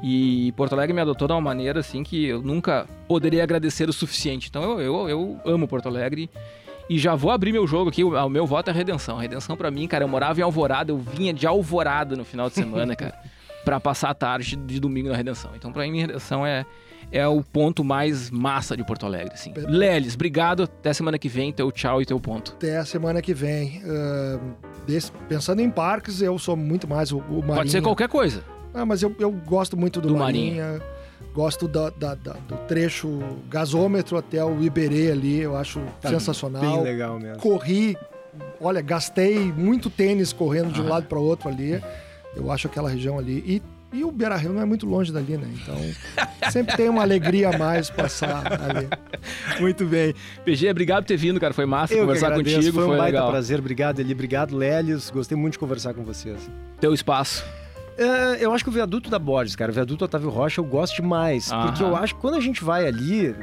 E Porto Alegre me adotou de uma maneira assim que eu nunca poderia agradecer o suficiente. Então eu, eu, eu amo Porto Alegre. E já vou abrir meu jogo aqui. O meu voto é redenção. redenção para mim, cara, eu morava em Alvorada, eu vinha de Alvorada no final de semana, cara [LAUGHS] para passar a tarde de domingo na Redenção. Então, para mim, a Redenção é, é o ponto mais massa de Porto Alegre, assim. Lelis, obrigado. Até semana que vem. Teu tchau e teu ponto.
Até a semana que vem. Uh, desse, pensando em parques, eu sou muito mais o, o Marinha.
Pode ser qualquer coisa.
Ah, mas eu, eu gosto muito do, do Marinha. Marinha. Gosto da, da, da, do trecho gasômetro até o Iberê ali. Eu acho tá sensacional.
Bem legal mesmo.
Corri. Olha, gastei muito tênis correndo de um lado para outro ali. Eu acho aquela região ali. E, e o Beira Rio não é muito longe dali, né? Então, [LAUGHS] sempre tem uma alegria a mais passar ali.
Muito bem. PG, obrigado por ter vindo, cara. Foi massa
Eu
conversar contigo.
Foi um
foi
baita
legal.
prazer. Obrigado, Eli. Obrigado, Lélios. Gostei muito de conversar com vocês.
Teu espaço.
É, eu acho que o viaduto da Borges, cara, o viaduto Otávio Rocha, eu gosto demais. Aham. Porque eu acho que quando a gente vai ali,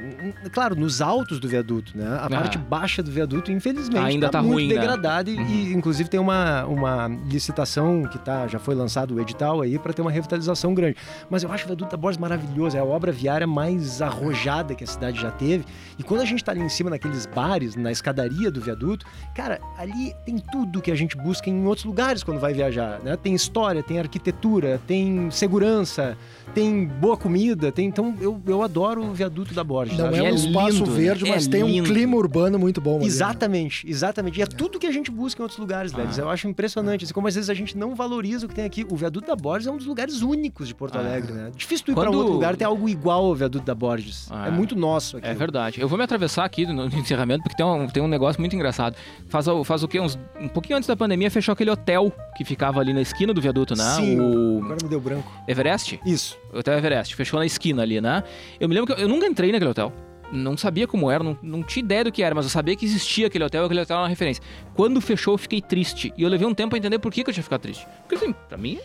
claro, nos altos do viaduto, né? A parte baixa do viaduto, infelizmente,
ainda tá,
tá muito
ruim,
degradada.
né?
E, e, uhum. inclusive, tem uma, uma licitação que tá, já foi lançado o edital aí para ter uma revitalização grande. Mas eu acho o viaduto da Borges maravilhoso. É a obra viária mais arrojada que a cidade já teve. E quando a gente tá ali em cima, naqueles bares, na escadaria do viaduto, cara, ali tem tudo que a gente busca em outros lugares quando vai viajar, né? Tem história, tem arquitetura, tem segurança, tem boa comida, tem então eu, eu adoro o viaduto da Borges.
Não é um é espaço lindo, verde, mas é tem lindo. um clima urbano muito bom. Ali.
Exatamente, exatamente. E é, é, tudo que a gente busca em outros lugares, ah. Eu acho impressionante. Assim, como às vezes a gente não valoriza o que tem aqui. O viaduto da Borges é um dos lugares únicos de Porto ah. Alegre, né? Difícil tu ir Quando... para outro lugar ter algo igual ao viaduto da Borges. Ah. É muito nosso aqui.
É verdade. Eu vou me atravessar aqui no encerramento porque tem um, tem um negócio muito engraçado. Faz, faz o quê? Uns, um pouquinho antes da pandemia fechou aquele hotel que ficava ali na esquina do viaduto, né?
Sim, o... agora me deu branco.
Everest?
Isso.
O Hotel Everest. Fechou na esquina ali, né? Eu me lembro que eu, eu nunca entrei naquele hotel. Não sabia como era, não, não tinha ideia do que era, mas eu sabia que existia aquele hotel e aquele hotel era uma referência. Quando fechou, eu fiquei triste. E eu levei um tempo pra entender por que, que eu tinha ficado triste. Porque assim, pra mim,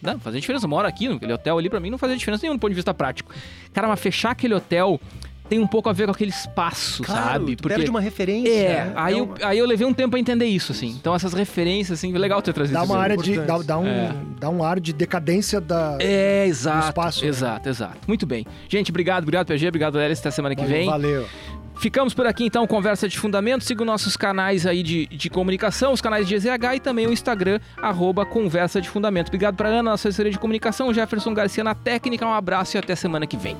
não fazia diferença. Eu moro aqui, naquele hotel ali, pra mim não fazia diferença nenhuma do ponto de vista prático. Cara, mas fechar aquele hotel tem um pouco a ver com aquele espaço,
claro,
sabe?
Porque perde uma referência.
É, né? aí, é uma... eu, aí eu levei um tempo a entender isso, assim. Então essas referências, assim, legal ter trazido
dá
uma
área de dá, dá um é. dá um ar de decadência da
é, exato,
do espaço.
Né? Exato, né? exato. Muito bem. Gente, obrigado, obrigado PG, obrigado Lélis, até semana que
valeu,
vem.
Valeu.
Ficamos por aqui então, Conversa de Fundamento. Siga os nossos canais aí de, de comunicação, os canais de EZH e também o Instagram, arroba Conversa de Fundamento. Obrigado para Ana, nossa assessoria de comunicação, Jefferson Garcia na técnica. Um abraço e até semana que vem.